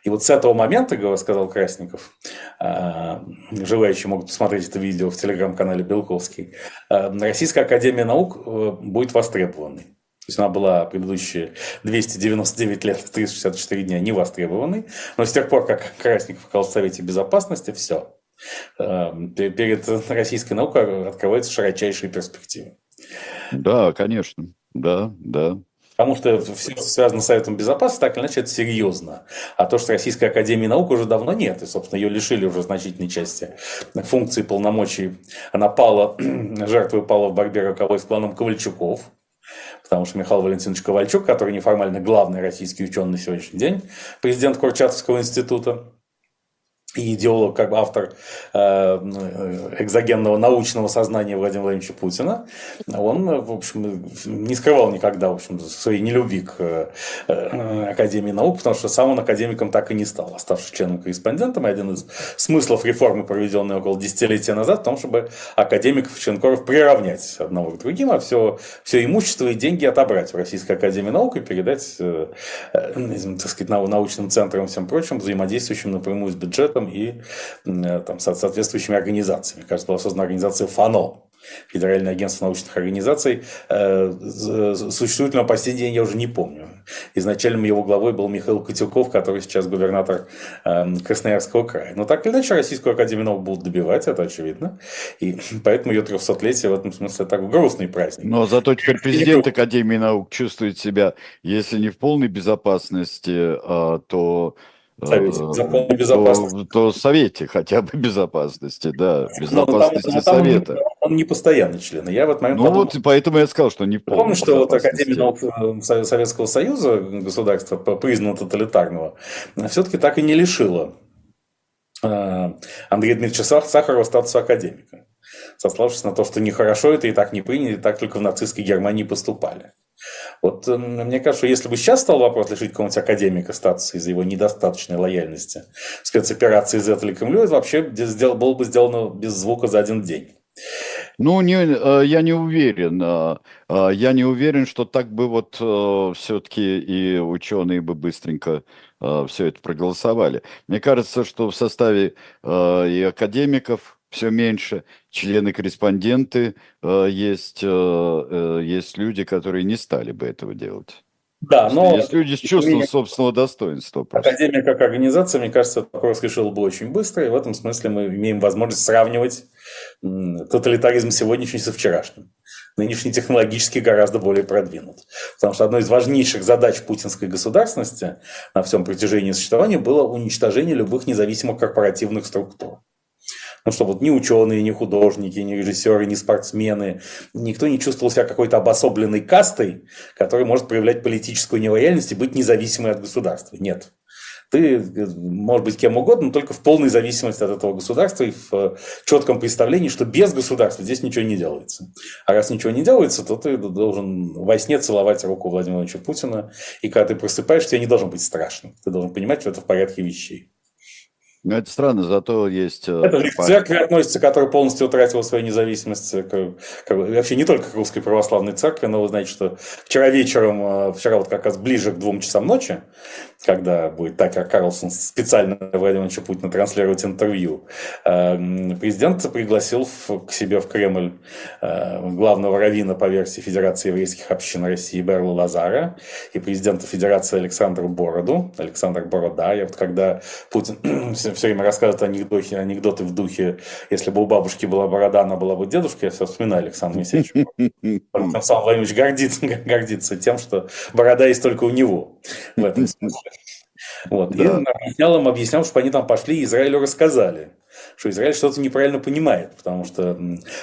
И вот с этого момента, сказал Красников, а, желающие могут посмотреть это видео в телеграм-канале Белковский, а, Российская Академия Наук э, будет востребованной. То есть она была предыдущие 299 лет, 364 дня не востребованной. Но с тех пор, как Красников оказался в Совете Безопасности, все. А, перед российской наукой открываются широчайшие перспективы. Да, конечно. Да, да. Потому что все, что связано с Советом Безопасности, так или иначе, это серьезно. А то, что Российской Академии Наук уже давно нет, и, собственно, ее лишили уже значительной части функций полномочий. Она пала, жертвой пала в борьбе роковой с кланом Ковальчуков, потому что Михаил Валентинович Ковальчук, который неформально главный российский ученый на сегодняшний день, президент Курчатовского института, и идеолог, как бы автор э, экзогенного научного сознания Владимира Владимировича Путина, он, в общем, не скрывал никогда, в общем, своей нелюбви к э, Академии наук, потому что сам он академиком так и не стал, оставшись членом-корреспондентом. И один из смыслов реформы, проведенной около десятилетия назад, в том, чтобы академиков членкоров приравнять одного к другим, а все, все имущество и деньги отобрать в Российской Академии наук и передать, э, так сказать, научным центрам и всем прочим, взаимодействующим напрямую с бюджетом и э, там, соответствующими организациями. Кажется, была создана организация ФАНО, Федеральное агентство научных организаций. Э, существует ли он по сей день, я уже не помню. Изначально его главой был Михаил Котюков, который сейчас губернатор эм, Красноярского края. Но так или иначе, Российскую Академию наук будут добивать, это очевидно. И поэтому ее 300-летие в этом смысле так грустный праздник. Но зато теперь президент Академии наук чувствует себя, если не в полной безопасности, а, то Совете э, безопасности. То, то Совете хотя бы безопасности, да, ну, безопасности но, там, Совета. Он, он не постоянный член. Я в этот момент ну подумал, вот поэтому я сказал, что не Помню, что вот Академия наук э, Советского Союза, государства признанного тоталитарного, все-таки так и не лишила э, Андрея Дмитриевича Сахарова статуса академика, сославшись на то, что нехорошо это и так не приняли, и так только в нацистской Германии поступали. Вот мне кажется, если бы сейчас стал вопрос лишить какого-нибудь академика статуса из-за его недостаточной лояльности спецоперации Z или Кремлю, это вообще сделал, было бы сделано без звука за один день. Ну, не, э, я не уверен. Э, э, я не уверен, что так бы вот все-таки и ученые бы быстренько все это проголосовали. Мне кажется, что в составе и академиков все меньше, члены-корреспонденты есть, есть люди, которые не стали бы этого делать. Да, но... Есть люди с чувством собственного достоинства. Просто. Академия как организация, мне кажется, этот вопрос решил бы очень быстро, и в этом смысле мы имеем возможность сравнивать тоталитаризм сегодняшний со вчерашним. Нынешний технологически гораздо более продвинут. Потому что одной из важнейших задач путинской государственности на всем протяжении существования было уничтожение любых независимых корпоративных структур. Ну, что вот ни ученые, ни художники, ни режиссеры, ни спортсмены, никто не чувствовал себя какой-то обособленной кастой, которая может проявлять политическую нелояльность и быть независимой от государства. Нет. Ты может быть кем угодно, но только в полной зависимости от этого государства и в четком представлении, что без государства здесь ничего не делается. А раз ничего не делается, то ты должен во сне целовать руку Владимира Владимировича Путина. И когда ты просыпаешься, тебе не должен быть страшно. Ты должен понимать, что это в порядке вещей. Ну, это странно, зато есть... Э, это к церкви относится, которая полностью утратила свою независимость, э, к, к, вообще не только к русской православной церкви, но вы знаете, что вчера вечером, э, вчера вот как раз ближе к двум часам ночи, когда будет Такер Карлсон специально Владимировича Путина транслировать интервью, президент пригласил к себе в Кремль главного раввина по версии Федерации еврейских общин России Берла Лазара и президента Федерации Александра Бороду, Александр Борода. Я вот когда Путин все время рассказывает анекдоты, анекдоты в духе, если бы у бабушки была борода, она была бы дедушкой, я все вспоминаю Александр Моисеевич. Сам Владимирович гордится, гордится тем, что борода есть только у него в этом смысле. Вот. Да. И объяснял им, объяснял, чтобы они там пошли и Израилю рассказали, что Израиль что-то неправильно понимает, потому что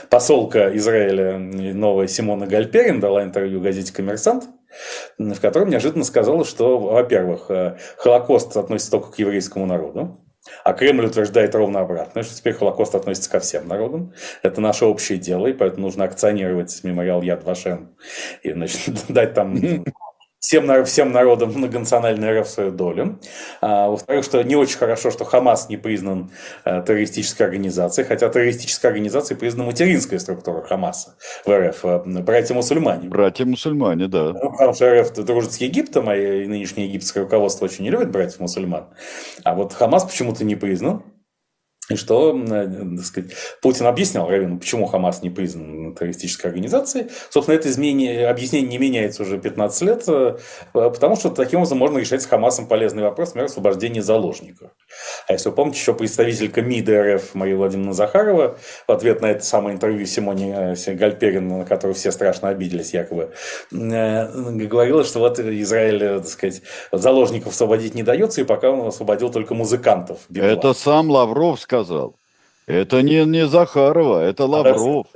посолка Израиля новая Симона Гальперин дала интервью газете «Коммерсант», в котором неожиданно сказала, что, во-первых, э, Холокост относится только к еврейскому народу, а Кремль утверждает ровно обратное, что теперь Холокост относится ко всем народам. Это наше общее дело, и поэтому нужно акционировать мемориал Яд Вашем и значит, дать там всем, всем народам многонациональной РФ свою долю. А, во-вторых, что не очень хорошо, что Хамас не признан а, террористической организацией, хотя террористической организацией признана материнская структура Хамаса в РФ, а, братья-мусульмане. Братья-мусульмане, да. Ну, потому что РФ дружит с Египтом, а нынешнее египетское руководство очень не любит братьев-мусульман. А вот Хамас почему-то не признан. И что, э, так сказать, Путин объяснял Равину, почему Хамас не признан террористической организацией. Собственно, это изменение, объяснение не меняется уже 15 лет, э, потому что таким образом можно решать с Хамасом полезный вопрос, например, освобождения заложников. А если вы помните, еще представителька МИД РФ Мария Владимировна Захарова в ответ на это самое интервью Симоне э, Гальперин, на которое все страшно обиделись якобы, говорила, что вот Израиль, так сказать, заложников освободить не дается, и пока он освободил только музыкантов. Это сам Лавров сказал сказал. Это не, не Захарова, это Лавров.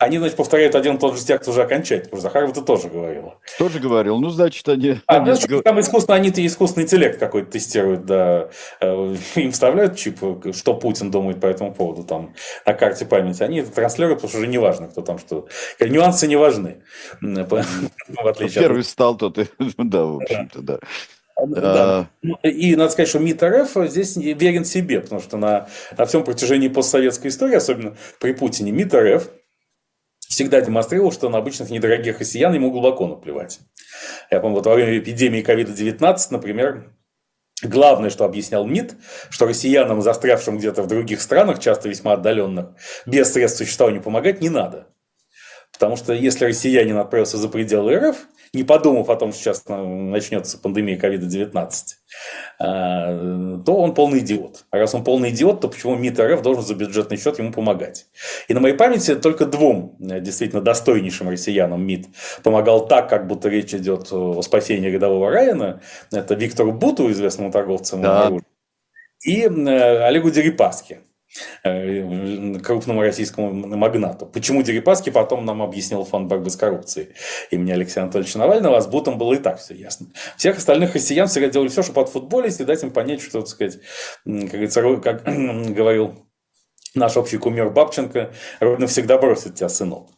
Они, значит, повторяют один и тот же текст уже окончательно, потому что Захаров это тоже говорил. Тоже говорил, ну, значит, они... А, они значит, там искусственно, они-то искусственный интеллект какой-то тестируют, да, э, им вставляют чип, что Путин думает по этому поводу, там, на карте памяти, они это транслируют, потому что уже не важно, кто там что... Нюансы не важны, в отличие Первый стал, тот. Да, в общем-то, да. Да. Ну, и надо сказать, что МИД РФ здесь верен себе, потому что на, на всем протяжении постсоветской истории, особенно при Путине, МИД РФ всегда демонстрировал, что на обычных недорогих россиян ему глубоко наплевать. Я помню, вот во время эпидемии COVID-19, например, Главное, что объяснял МИД, что россиянам, застрявшим где-то в других странах, часто весьма отдаленных, без средств существования помогать не надо. Потому что если россиянин отправился за пределы РФ, не подумав о том, что сейчас начнется пандемия COVID-19, а, то он полный идиот. А раз он полный идиот, то почему МИД РФ должен за бюджетный счет ему помогать? И на моей памяти только двум э, действительно достойнейшим россиянам МИД помогал так, как будто речь идет о спасении рядового Райана. Это Виктору Буту, известному торговцу, да. и э, Олегу Дерипаске Э, крупному российскому магнату. Почему Дерипаски потом нам объяснил фонд борьбы с коррупцией имени Алексея Анатольевича Навального, а с Бутом было и так все ясно. Всех остальных россиян всегда делали все, чтобы отфутболить и дать им понять, что, так сказать, как, как говорил наш общий кумир Бабченко, ровно всегда бросит тебя, сынок.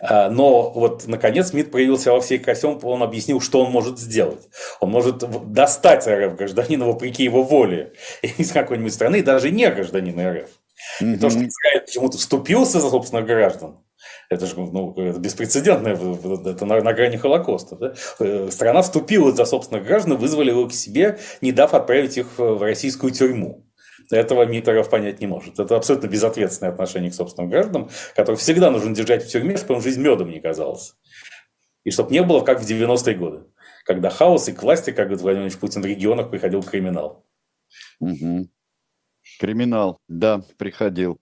А, но вот, наконец, МИД проявился во всей красе, он, он объяснил, что он может сделать. Он может достать РФ гражданина вопреки его воле из какой-нибудь страны, даже не гражданина РФ. Mm-hmm. И то, что Израиль почему-то вступился за собственных граждан, это же ну, это беспрецедентное, это на, на грани Холокоста. Да? Э, страна вступила за собственных граждан, вызвали его к себе, не дав отправить их в российскую тюрьму. Этого Митеров понять не может. Это абсолютно безответственное отношение к собственным гражданам, которых всегда нужно держать в тюрьме, чтобы им жизнь медом не казалась. И чтобы не было, как в 90-е годы, когда хаос и к власти, как говорит Владимир Владимирович Путин, в регионах приходил криминал. Угу. Криминал, да, приходил.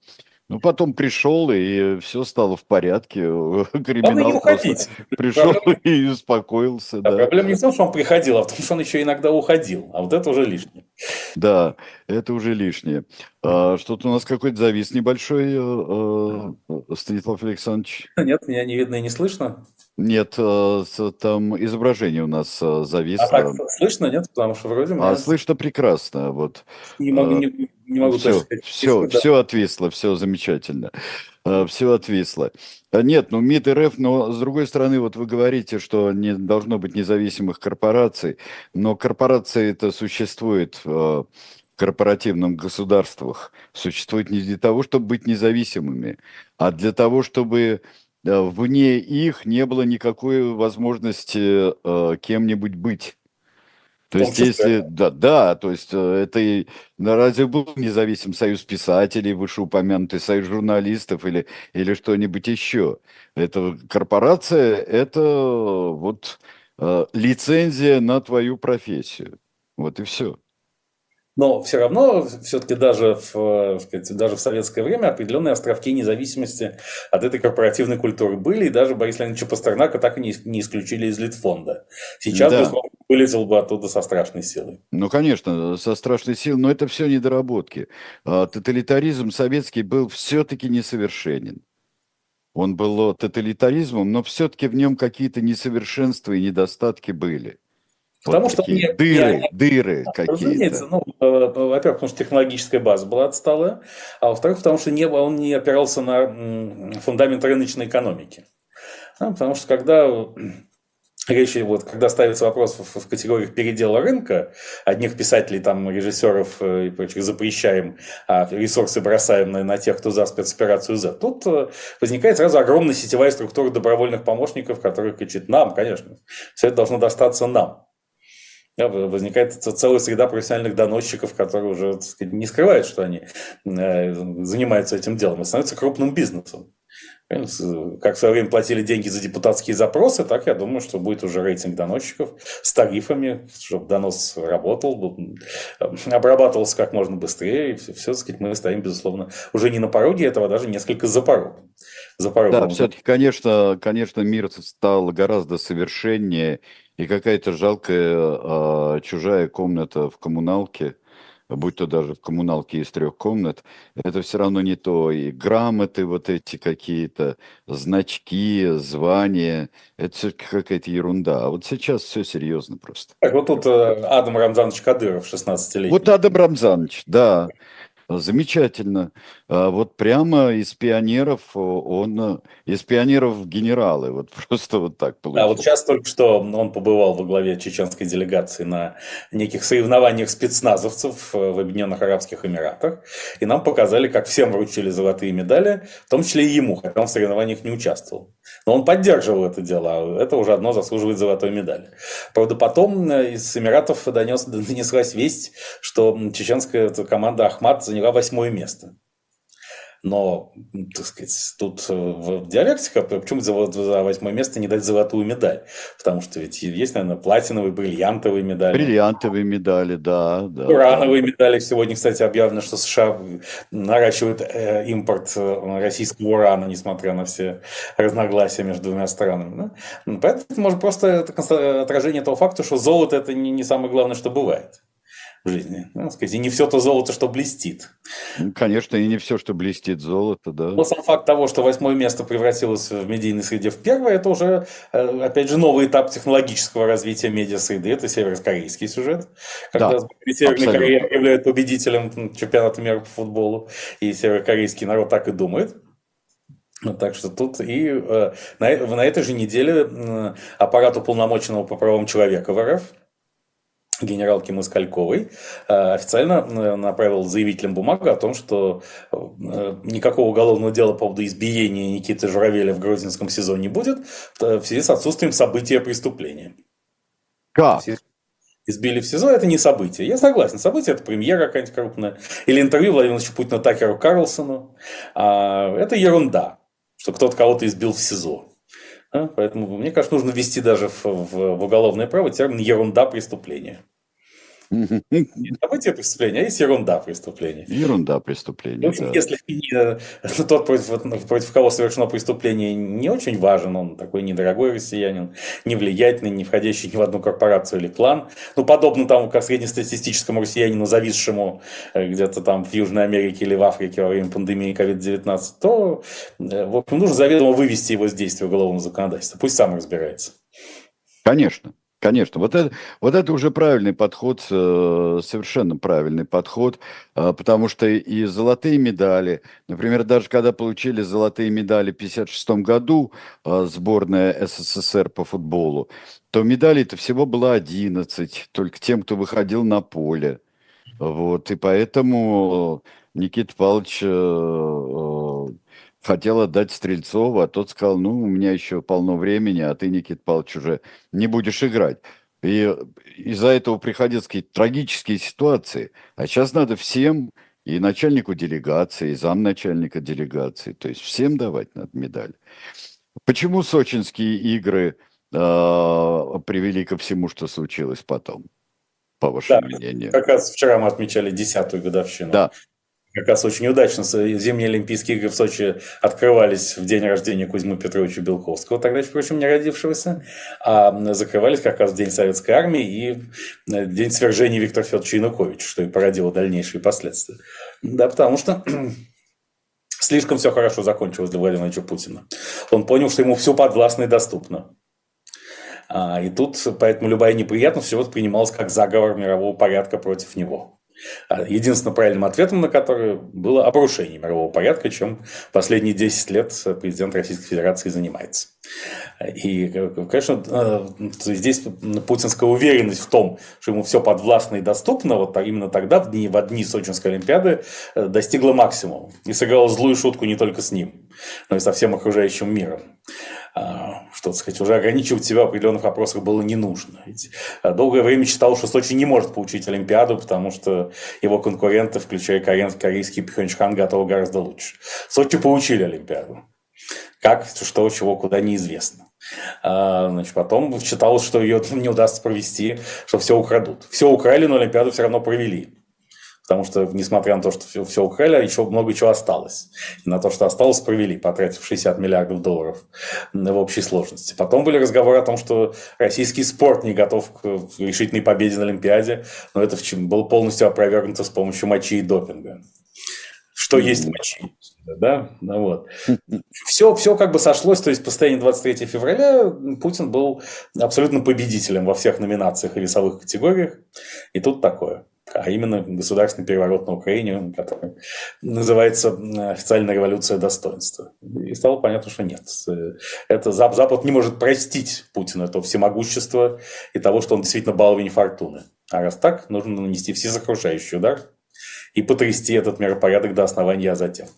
Ну, потом пришел, и все стало в порядке. Криминал просто пришел и успокоился. Да, да. Проблема не в том, что он приходил, а в том, что он еще иногда уходил. А вот это уже лишнее. Да, это уже лишнее. А, что-то у нас какой-то завис небольшой, э, э, Станислав Александрович. Нет, меня не видно и не слышно. Нет, э, там изображение у нас зависло. А так слышно, нет? Потому что вроде... А слышно прекрасно. Вот. Не могу, не, не могу все, сказать. Все, да. все отвисло, все замечательно. Э, все отвисло. Э, нет, ну МИД РФ, но с другой стороны, вот вы говорите, что не должно быть независимых корпораций, но корпорации это существует в корпоративных государствах, существует не для того, чтобы быть независимыми, а для того, чтобы э, вне их не было никакой возможности кем-нибудь быть. То есть, если, да, да, то есть э, это разве был независим союз писателей, вышеупомянутый союз журналистов или, или что-нибудь еще? Это корпорация, это вот э, лицензия на твою профессию. Вот и все. Но все равно, все-таки даже в, сказать, даже в советское время определенные островки независимости от этой корпоративной культуры были, и даже Борис Леонидовича Пастернака так и не, не исключили из Литфонда. Сейчас, да. безусловно, вылетел бы оттуда со страшной силой. Ну, конечно, со страшной силой, но это все недоработки. А, тоталитаризм советский был все-таки несовершенен. Он был тоталитаризмом, но все-таки в нем какие-то несовершенства и недостатки были. Потому вот что такие дыры, не, дыры какие-то. Ну, э, э, во-первых, потому что технологическая база была отсталая, а во-вторых, потому что не, он не опирался на фундамент рыночной экономики. А, потому что когда речь, вот, когда ставится вопрос в, в категориях передела рынка, одних писателей, там, режиссеров э, и прочих запрещаем, а ресурсы бросаем на, на тех, кто за спецоперацию Z, тут возникает сразу огромная сетевая структура добровольных помощников, которые кричат нам, конечно, все это должно достаться нам. Возникает целая среда профессиональных доносчиков, которые уже сказать, не скрывают, что они э, занимаются этим делом, и становятся крупным бизнесом. Как в свое время платили деньги за депутатские запросы, так я думаю, что будет уже рейтинг доносчиков с тарифами, чтобы донос работал, обрабатывался как можно быстрее. И все, все сказать, мы стоим, безусловно, уже не на пороге этого, а даже несколько за порогом. За порогом. Да, все-таки, конечно, конечно, мир стал гораздо совершеннее и какая-то жалкая а, чужая комната в коммуналке, будь то даже в коммуналке из трех комнат, это все равно не то. И грамоты вот эти какие-то, значки, звания, это все-таки какая-то ерунда. А вот сейчас все серьезно просто. Так, вот тут э, Адам Рамзанович Кадыров, 16-летний. Вот Адам Рамзанович, да. Замечательно. А вот прямо из пионеров он, из пионеров генералы, вот просто вот так получилось. Да, вот сейчас только что он побывал во главе чеченской делегации на неких соревнованиях спецназовцев в Объединенных Арабских Эмиратах, и нам показали, как всем вручили золотые медали, в том числе и ему, хотя он в соревнованиях не участвовал. Но он поддерживал это дело, а это уже одно заслуживает золотой медали. Правда, потом из Эмиратов донес, донеслась весть, что чеченская команда Ахмат заняла восьмое место. Но, так сказать, тут э, в диалектика, почему за, за восьмое место не дать золотую медаль? Потому что ведь есть, наверное, платиновые, бриллиантовые медали. Бриллиантовые медали, да. да Урановые да. медали. Сегодня, кстати, объявлено, что США наращивают э, импорт э, российского урана, несмотря на все разногласия между двумя странами. Да? Поэтому, может, просто это отражение того факта, что золото – это не, не самое главное, что бывает в жизни. Ну, сказать, и не все то золото, что блестит. Ну, конечно, и не все, что блестит золото, да. Но сам факт того, что восьмое место превратилось в медийной среде в первое, это уже, э, опять же, новый этап технологического развития медиа-среды. Это северокорейский сюжет, когда да, Северная Корея является победителем чемпионата мира по футболу, и северокорейский народ так и думает. Так что тут и э, на, на этой же неделе э, аппарат уполномоченного по правам человека в РФ генералки Москальковой э, официально э, направил заявителям бумагу о том, что э, никакого уголовного дела по поводу избиения Никиты Журавеля в Грозинском СИЗО не будет в связи с отсутствием события преступления. Как? избили в СИЗО, это не событие. Я согласен, событие это премьера какая-нибудь крупная. Или интервью Владимира Владимировича Путина Такеру Карлсону. А, это ерунда, что кто-то кого-то избил в СИЗО. А, поэтому, мне кажется, нужно ввести даже в, в, в уголовное право термин «ерунда преступления». Событие преступления, а есть ерунда преступления. Ерунда преступления. В общем, да. если не, тот, против, против кого совершено преступление, не очень важен, он такой недорогой россиянин, не влиятельный, не входящий ни в одну корпорацию или клан, ну, подобно тому, как среднестатистическому россиянину, зависшему э, где-то там в Южной Америке или в Африке во время пандемии COVID-19, то, э, в общем, нужно заведомо вывести его с действия уголовного законодательства. Пусть сам разбирается. Конечно. Конечно, вот это, вот это уже правильный подход, э, совершенно правильный подход, э, потому что и золотые медали, например, даже когда получили золотые медали в 1956 году э, сборная СССР по футболу, то медалей-то всего было 11, только тем, кто выходил на поле. Вот, и поэтому Никита Павлович хотел отдать Стрельцову, а тот сказал, ну, у меня еще полно времени, а ты, Никит Павлович, уже не будешь играть. И из-за этого приходилось какие-то трагические ситуации. А сейчас надо всем, и начальнику делегации, и замначальника делегации, то есть всем давать надо медаль. Почему сочинские игры э, привели ко всему, что случилось потом, по вашему да, мнению? Как раз вчера мы отмечали десятую годовщину. Да, как раз очень удачно зимние Олимпийские игры в Сочи открывались в день рождения Кузьмы Петровича Белковского, тогда, впрочем, не родившегося, а закрывались как раз в день Советской Армии и э, день свержения Виктора Федоровича Януковича, что и породило дальнейшие последствия. Да, потому что слишком все хорошо закончилось для Владимира Владимировича Путина. Он понял, что ему все подвластно и доступно. А, и тут поэтому любая неприятность всего принималась как заговор мирового порядка против него. А единственным правильным ответом на который было обрушение мирового порядка, чем последние 10 лет президент Российской Федерации занимается. И, конечно, э, здесь путинская уверенность в том, что ему все подвластно и доступно, вот именно тогда, в дни, в дни Сочинской Олимпиады, э, достигла максимума. И сыграла злую шутку не только с ним, но и со всем окружающим миром. Что, сказать, уже ограничивать себя в определенных вопросах было не нужно. Ведь а, долгое время считал, что Сочи не может получить Олимпиаду, потому что его конкуренты, включая корейский Пхенчхан, готовы гораздо лучше. Сочи получили Олимпиаду. Как, что, чего, куда, неизвестно. А, значит, потом считалось, что ее не удастся провести, что все украдут. Все украли, но Олимпиаду все равно провели. Потому что, несмотря на то, что все, все украли, еще много чего осталось. И на то, что осталось, провели, потратив 60 миллиардов долларов в общей сложности. Потом были разговоры о том, что российский спорт не готов к решительной победе на Олимпиаде, но это было полностью опровергнуто с помощью мочи и допинга. Что есть мочи. Да, ну вот. Все, все как бы сошлось, то есть по состоянию 23 февраля Путин был абсолютно победителем во всех номинациях и весовых категориях. И тут такое а именно государственный переворот на Украине, который называется официальная революция достоинства. И стало понятно, что нет. Это Запад не может простить Путина этого всемогущества и того, что он действительно баловень фортуны. А раз так, нужно нанести всесокрушающий удар и потрясти этот миропорядок до основания, а затем.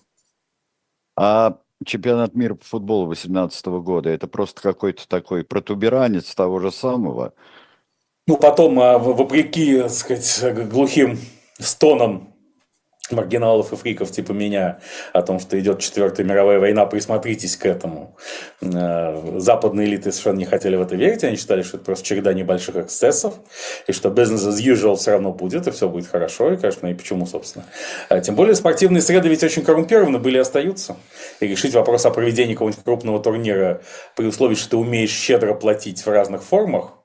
А чемпионат мира по футболу 2018 года – это просто какой-то такой протуберанец того же самого – ну, потом, а, вопреки, так сказать, глухим стонам маргиналов и фриков типа меня о том, что идет четвертая мировая война, присмотритесь к этому. А, западные элиты совершенно не хотели в это верить, они считали, что это просто череда небольших эксцессов, и что business as usual все равно будет, и все будет хорошо, и, конечно, и почему, собственно. А, тем более спортивные среды ведь очень коррумпированы были и остаются. И решить вопрос о проведении какого-нибудь крупного турнира при условии, что ты умеешь щедро платить в разных формах,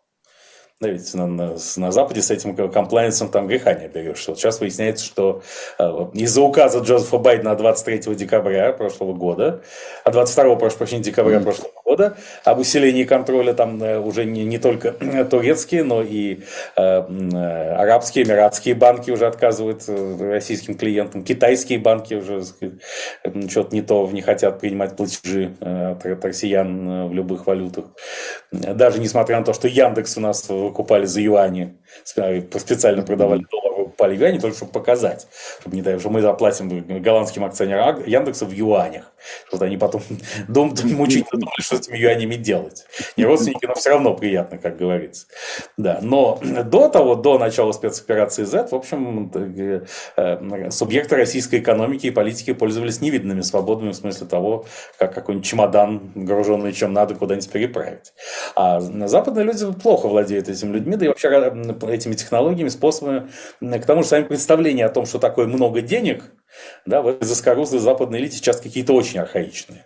да, ведь на, на, на Западе с этим комплайенсом там греха не берешь. Вот сейчас выясняется, что э, из-за указа Джозефа Байдена 23 декабря прошлого года, а 22 прошу прощения, декабря mm. прошлого года. Об усилении контроля там уже не, не только турецкие, но и э, арабские, эмиратские банки уже отказывают российским клиентам, китайские банки уже что-то не то не хотят принимать платежи от, от россиян в любых валютах. Даже несмотря на то, что Яндекс у нас выкупали за юани, специально продавали доллары полигоне, только чтобы показать, чтобы не дай, что мы заплатим голландским акционерам Яндекса в юанях, чтобы они потом дом, мучительно думали, что с этими юанями делать. Не родственники, но все равно приятно, как говорится. Да, но до того, до начала спецоперации Z, в общем, э, субъекты российской экономики и политики пользовались невиданными свободами в смысле того, как какой-нибудь чемодан, груженный чем надо, куда-нибудь переправить. А западные люди плохо владеют этими людьми, да и вообще э, этими технологиями, способами к тому же сами представления о том, что такое много денег, да, в этой заскорузлой западной элите сейчас какие-то очень архаичные.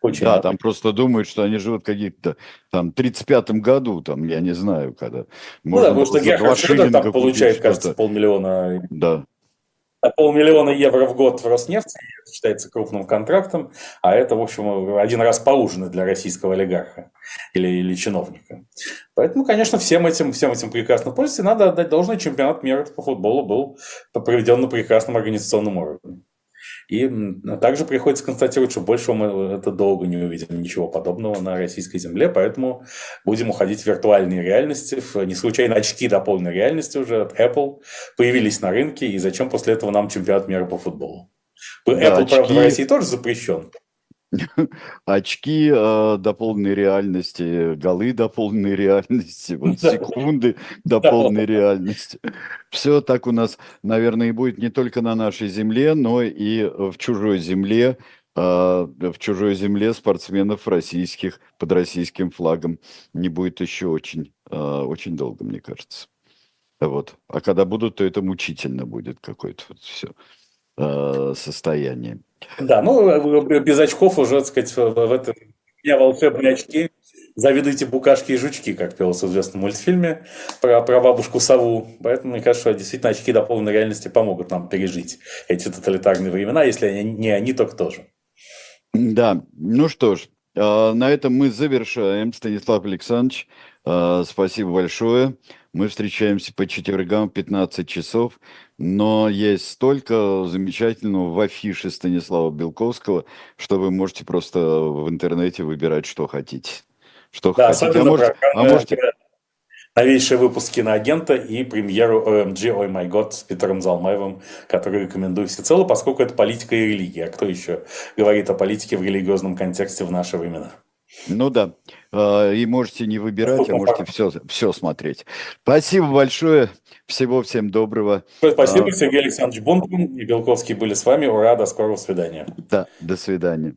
Очень да, там просто думают, что они живут в каких-то там 35-м году, там, я не знаю, когда. Ну да, потому что Герхард Шредер там получает, кажется, полмиллиона. Да. Полмиллиона евро в год в Роснефти, считается крупным контрактом, а это, в общем, один раз поужинать для российского олигарха или, или чиновника. Поэтому, конечно, всем этим, всем этим прекрасно пользуются, и надо отдать должное, чемпионат мира по футболу был проведен на прекрасном организационном уровне. И также приходится констатировать, что больше мы это долго не увидим ничего подобного на российской земле, поэтому будем уходить в виртуальные реальности. Не случайно очки до полной реальности уже от Apple появились на рынке, и зачем после этого нам чемпионат мира по футболу? Да, Apple, очки... правда, в России тоже запрещен. очки э, до полной реальности, голы до полной реальности, вот секунды до полной реальности. Все так у нас, наверное, и будет не только на нашей земле, но и в чужой земле, э, в чужой земле спортсменов российских под российским флагом не будет еще очень, э, очень долго, мне кажется. Вот. А когда будут, то это мучительно будет какое-то вот все э, состояние. Да, ну, без очков уже, так сказать, в этом у меня волшебные очки. Завидуйте букашки и жучки, как пелось в известном мультфильме про, про бабушку сову. Поэтому мне кажется, что действительно очки до полной реальности помогут нам пережить эти тоталитарные времена, если они, не они, то кто же. Да, ну что ж, а, на этом мы завершаем. Станислав Александрович, спасибо большое. Мы встречаемся по четвергам в 15 часов. Но есть столько замечательного в афише Станислава Белковского, что вы можете просто в интернете выбирать, что хотите. Что да, хотите. А, может, а можете... Новейшие выпуски на агента и премьеру OMG Ой май год с Питером Залмаевым, который рекомендую всецело, поскольку это политика и религия. А кто еще говорит о политике в религиозном контексте в наши времена? Ну да. А, и можете не выбирать, а можете все, все смотреть. Спасибо большое. Всего всем доброго. Спасибо, а, Сергей Александрович Бунтман и Белковский были с вами. Ура, до скорого свидания. Да, до свидания.